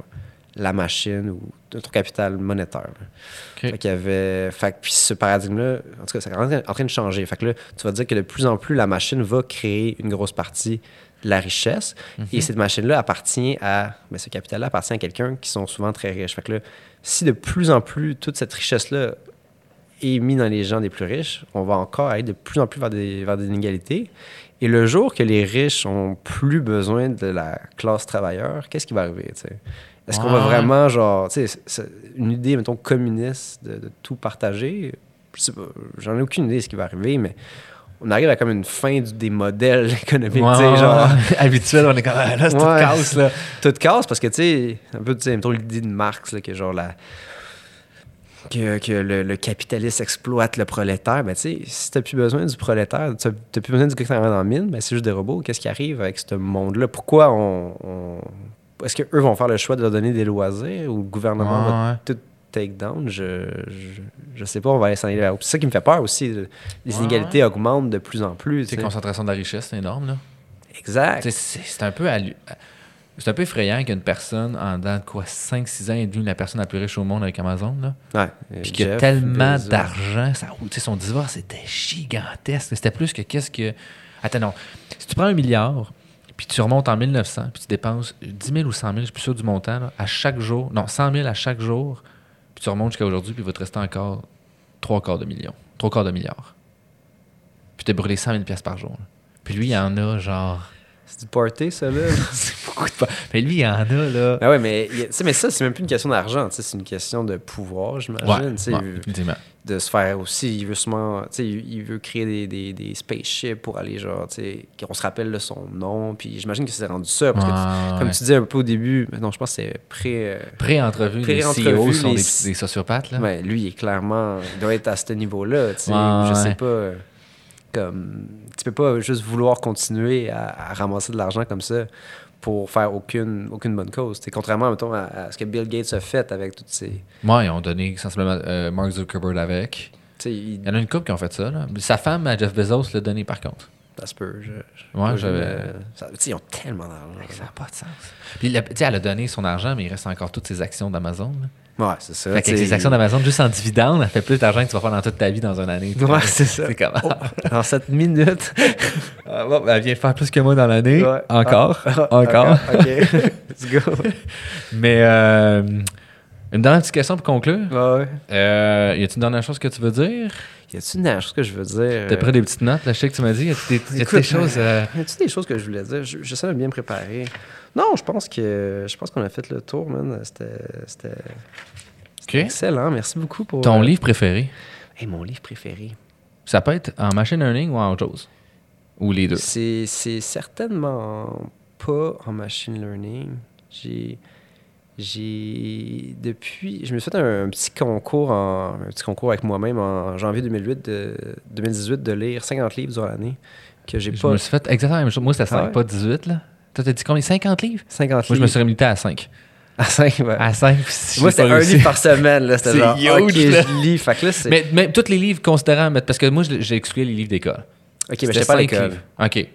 la machine ou notre capital monétaire. là. Ok. Fait qu'il y avait. Fait que- puis ce paradigme-là, en tout cas, c'est en train, de changer. Fait que là, tu vas dire que de plus en plus, la machine va créer une grosse partie de la richesse. Et cette machine-là appartient à. Mais ce capital-là appartient à quelqu'un qui sont souvent très riches. Fait que là, si de plus en plus toute cette richesse-là est mise dans les gens des plus riches, on va encore aller de plus en plus vers des, vers des inégalités. Et le jour que les riches ont plus besoin de la classe travailleur, qu'est-ce qui va arriver? Est-ce qu'on va vraiment, genre, tu sais, une idée, mettons, communiste de, de tout partager? Je sais pas, j'en ai aucune idée de ce qui va arriver, mais on arrive à comme une fin du- des modèles [laughs] économiques, Ouais, tu sais, ouais, genre, [laughs] habituel, on est comme ah, là, c'est tout casse là. tout casse parce que, tu sais, un peu, tu sais, mettons l'idée de Marx, là, que genre la. Que, que le, le capitaliste exploite le prolétaire, ben tu sais, si t'as plus besoin du prolétaire, t'as t'as plus besoin du gars qui travaille dans la mine, ben c'est juste des robots. Qu'est-ce qui arrive avec ce monde-là? Pourquoi on. on- Est-ce qu'eux vont faire le choix de leur donner des loisirs ou le gouvernement va Ouais, tout take down? Je, je, je sais pas, on va s'en aller vers. C'est ça qui me fait peur aussi. Les Ouais, inégalités augmentent de plus en plus. Sais. concentration de la richesse, c'est énorme là. Exact. C'est c'est un peu allu- c'est un peu effrayant qu'une personne en dedans de quoi 5-6 ans est devenue la personne la plus riche au monde avec Amazon là. Ouais. Puis qu'il y a tellement d'argent, son divorce était gigantesque. C'était plus que qu'est-ce que. Attends, non. Si tu prends un milliard, puis tu remontes en 1900, puis tu dépenses 10 000 ou 100 000, je suis plus sûr du montant, là, à chaque jour, non, 100 000 à chaque jour, puis tu remontes jusqu'à aujourd'hui, puis il va te rester encore trois quarts de million, trois quarts de milliard. Puis tu brûlé 100 000 pièces par jour. Puis lui, il en a genre. C'est du party, ça, là. [laughs] c'est beaucoup de. Mais lui, il en a là. Ah ouais, mais, y mais ça, c'est même plus une question d'argent, c'est une question de pouvoir, j'imagine. ouais. De se faire aussi, il veut sûrement, il veut créer des, des, des spaceships pour aller, genre, qu'on se rappelle de son nom, puis j'imagine que c'est rendu ça, parce que, tu- comme tu disais un peu au début, non, je pense que c'est pré... euh, Pré-entrevue, les Pré-entrevue, CEO sont les- des, des sociopathes là. ouais, lui, il est clairement, il doit être à ce niveau-là, je sais pas, euh, comme, tu peux pas juste vouloir continuer à, à ramasser de l'argent comme ça pour faire aucune, aucune bonne cause. Contrairement, mettons, à, à ce que Bill Gates a fait avec toutes ces... Moi, ils ont donné sensiblement euh, Mark Zuckerberg avec. Il- Il y en a une couple qui ont fait ça. Là. Sa femme, à Jeff Bezos, l'a donné par contre. Ça se peut. Je, je- Ouais, j'avais- euh, ils ont tellement d'argent. Ça n'a pas de sens. Puis, la- elle a donné son argent, mais il reste encore toutes ses actions d'Amazon. Ouais, c'est ça. Fait sais, les actions d'Amazon, juste en dividende, elle fait plus d'argent que tu vas faire dans toute ta vie dans une année. Ouais, c'est ça. C'est comme. En 7 minutes. [laughs] Ah, bon, elle vient faire plus que moi dans l'année. Ouais. Encore. Ah, encore. [laughs] OK. Let's go. [laughs] Mais euh, une dernière petite question pour conclure. Ouais, ouais. Euh, y a-t-il une dernière chose que tu veux dire? Y a-tu une dernière chose que je veux dire? T'as pris des petites notes, là, je sais que tu m'as dit. Y a-t-il des, a-t-il choses. euh, Y a-tu des choses que je voulais dire? Je- J'essaie de bien préparer. Non, je pense que je pense qu'on a fait le tour, man. C'était c'était OK. excellent. Merci beaucoup pour... Ton euh, livre préféré? hey, mon livre préféré. Ça peut être en machine learning ou en autre chose? Ou les deux? C'est c'est certainement pas en machine learning. J'ai j'ai depuis je me suis fait un, un petit concours en un petit concours avec moi-même en janvier 2008 de, 2018 de lire 50 livres durant l'année que j'ai Je pas me suis fait exactement la même chose. Moi, c'était 5, Ah ouais? pas 18. Là. Toi, t'as dit combien? 50 livres? 50 Moi, je me suis limité à 5. à 5 ouais. À 5. moi c'était un livre par semaine là c'était genre huge, là. je lis fait que là c'est Mais, mais tous les livres considérant. Parce que moi, j'ai exclu les livres d'école. OK mais j'étais pas à l'école. OK.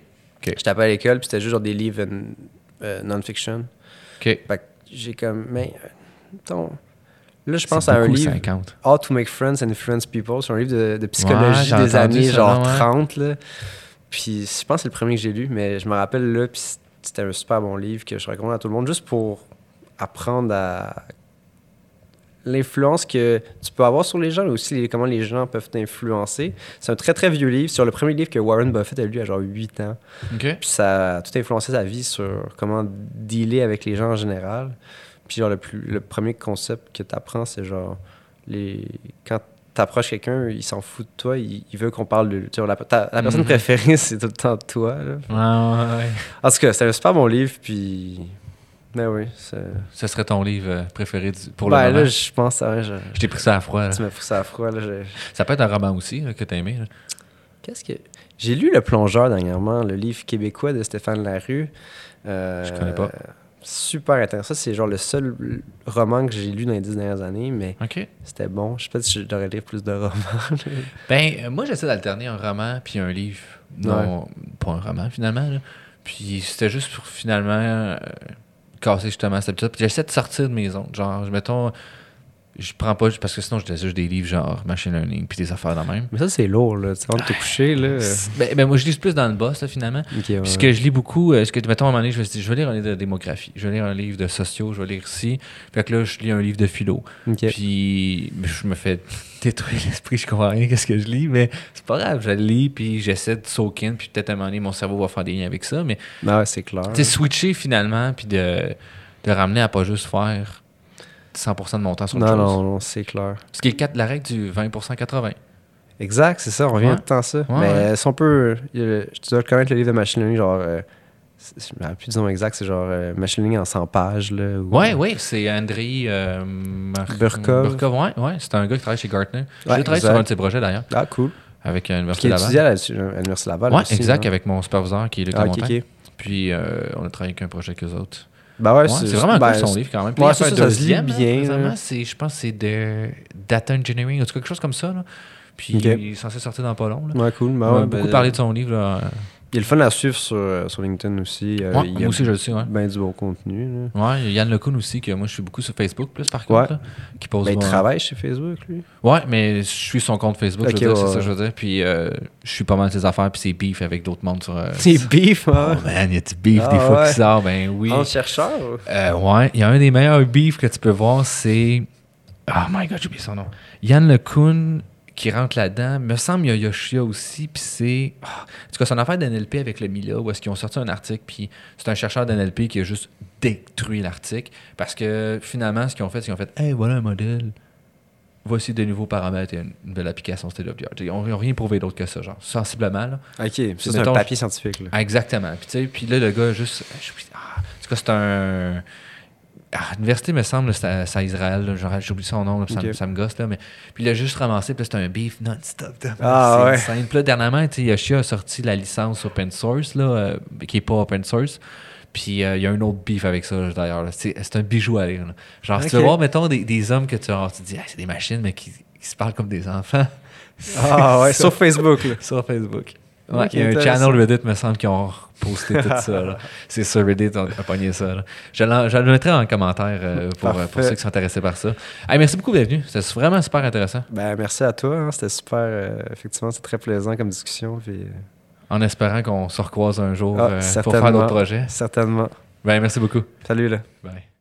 j'étais pas à l'école puis c'était juste genre des livres euh, non-fiction OK. fait que j'ai comme mais euh, mettons, là je pense à un livre 50. How to Make Friends and Influence People. C'est un livre de, de psychologie des années ça, genre ouais. 30. Là. Puis je pense que c'est le premier que j'ai lu, mais je me rappelle là, puis c'était un super bon livre que je recommande à tout le monde juste pour apprendre à l'influence que tu peux avoir sur les gens, mais aussi les- comment les gens peuvent t'influencer. C'est un très très vieux livre. C'est le premier livre que Warren Buffett a lu à genre 8 ans. Puis ça a tout influencé sa vie sur comment dealer avec les gens en général. Puis genre, le, plus, le premier concept que tu apprends, c'est genre, les, quand tu approches quelqu'un, il s'en fout de toi, il, il veut qu'on parle de... Tu vois, la, ta- la personne Mhm. préférée, [laughs] c'est tout le temps toi. là. Ouais, ouais, ouais. En tout cas, c'est un super bon livre, puis Ben oui. Ce serait ton livre euh, préféré du- pour ben le moment? là, je pense, ça vrai, je... Je t'ai pris ça à froid. là. tu m'as poussé à froid. Là, je- Ça peut être un roman aussi là, que t'as aimé. Qu'est-ce que. J'ai lu Le Plongeur dernièrement, le livre québécois de Stéphane Larue. Euh, Je connais pas. Super intéressant. Ça, C'est genre le seul roman que j'ai lu dans les dix dernières années, mais c'était bon. Je sais pas si je devrais lire plus de romans. [laughs] Ben, euh, moi, j'essaie d'alterner un roman puis un livre. Non, pas un roman, finalement. là. Puis c'était juste pour, finalement, euh, casser justement cette habitude. Puis j'essaie de sortir de mes zones. Genre, mettons, je prends pas... Parce que sinon, je laisse juste des livres genre machine learning puis des affaires dans même. mais ça, c'est lourd, là. Tu sais, avant de te coucher, là. [laughs] Ben, ben, moi, je lis plus dans le boss, là, finalement. ok, ouais. Puis ce que je lis beaucoup, euh, ce que, mettons, à un moment donné, je me suis dit, je vais lire un livre de démographie, je vais lire un livre de sociaux, je vais lire ici. Fait que là, je lis un livre de philo. Ok. Puis je me fais [laughs] détruire l'esprit, je comprends rien qu'est-ce que je lis, mais c'est pas grave, je le lis, puis j'essaie de soak in, puis peut-être à un moment donné, mon cerveau va faire des liens avec ça. Mais ouais, c'est clair. tu sais, switcher finalement, puis de, de ramener à pas juste faire 100% de mon temps sur autre Non, chose. non, non, c'est clair. Ce qui est le cas- la règle du 20% 80. Exact, c'est ça, on revient Ouais. tout le temps à ça. Ouais, mais ouais. si on peut. le- tu dois connaître le livre de Machine Learning, genre. euh, je me rappelle plus du nom exact, c'est genre euh, Machine Learning en 100 pages. Là, ou- Ouais, ouais, c'est André euh, Mar- Burkov. Burkov, ouais, ouais, c'est un gars qui travaille chez Gartner. J'ai travaillé sur un de ses projets d'ailleurs, Ah, cool. avec euh, Qui l'Université étudié Laval. à la- à l'Université Laval. Ouais, aussi, exact, non? avec mon superviseur qui est Luc Ah, ok, Lamontagne. ok. Puis euh, on a travaillé avec un projet avec eux autres. Ben ouais, Ouais, c'est vraiment cool son livre quand même. Puis ouais, ça, ça, ça se lit là, bien, c'est, je pense que c'est de Data Engineering ou quelque chose comme ça. Là. Puis Ok. il est censé sortir dans pas long. Là. Ouais, cool. Ben on a ouais, beaucoup ben, parlé de son livre. Là. Il est le fun à suivre sur, euh, sur LinkedIn aussi. Euh, Ouais, il y moi a aussi, je le sais. Ouais. ben du bon contenu. Là. Ouais, il y a Yann Lecun aussi, que moi je suis beaucoup sur Facebook, plus par Ouais. contre, là, qui pose. Ben, il ouais. travaille chez Facebook, lui. Ouais, mais je suis son compte Facebook, je Ok, veux dire, c'est ouais, ça, ouais. je veux dire. Puis euh, je suis pas mal de ses affaires, puis c'est beef avec d'autres mondes sur. euh, [laughs] C'est beef, Oh hein. man, y a du beef Ah, des fois ouais. qui sort, ben oui. En chercheur. Euh, ouais, il y a un des meilleurs beefs que tu peux voir, c'est. Oh my god, j'ai oublié son nom. Yann LeCun qui rentre là-dedans. Me semble il y a Yoshia aussi, puis c'est. ah, en tout cas, c'est une affaire d'NLP avec le Mila, où est-ce qu'ils ont sorti un article, puis c'est un chercheur d'NLP qui a juste détruit l'article. Parce que finalement, ce qu'ils ont fait, c'est qu'ils ont fait Hey, voilà un modèle. Voici de nouveaux paramètres et une nouvelle application state of the art. Ils n'ont rien prouvé d'autre que ça, genre, sensiblement. Là. Ok, c'est un papier scientifique. Là. Ah, Exactement. Puis, là, le gars, juste. ah, en tout cas, c'est un. Ah, l'université, me semble, c'est à, à Israël. J'oublie son nom, là, ça, me- Ok. ça me gosse. Là, mais, puis il a juste ramassé, puis c'était un beef non-stop. Ah, ouais. insane. Puis là, dernièrement, Yoshi a sorti la licence open source, là, euh, qui n'est pas open source. Puis euh, il y a un autre beef avec ça, d'ailleurs. C'est un bijou à lire. là. Genre, si tu vas voir, mettons, des, des hommes que tu, alors, tu te dis, Ah, c'est des machines, mais qui, qui se parlent comme des enfants. Ah ouais, [laughs] sur Facebook. Là. Sur Facebook. Ouais, il y a un channel Reddit, me semble, qui ont posté tout ça. [laughs] C'est sur Reddit, on a pogné ça. là. Je le mettrai en commentaire euh, pour, ceux qui sont intéressés par ça. Hey, merci beaucoup d'être venu. C'était vraiment super intéressant. Ben, merci à toi. hein, C'était super. euh, effectivement, c'est très plaisant comme discussion. Puis, euh, En espérant qu'on se recroise un jour Ah, euh, pour faire d'autres projets. certainement. Ben, merci beaucoup. Salut, là. Bye.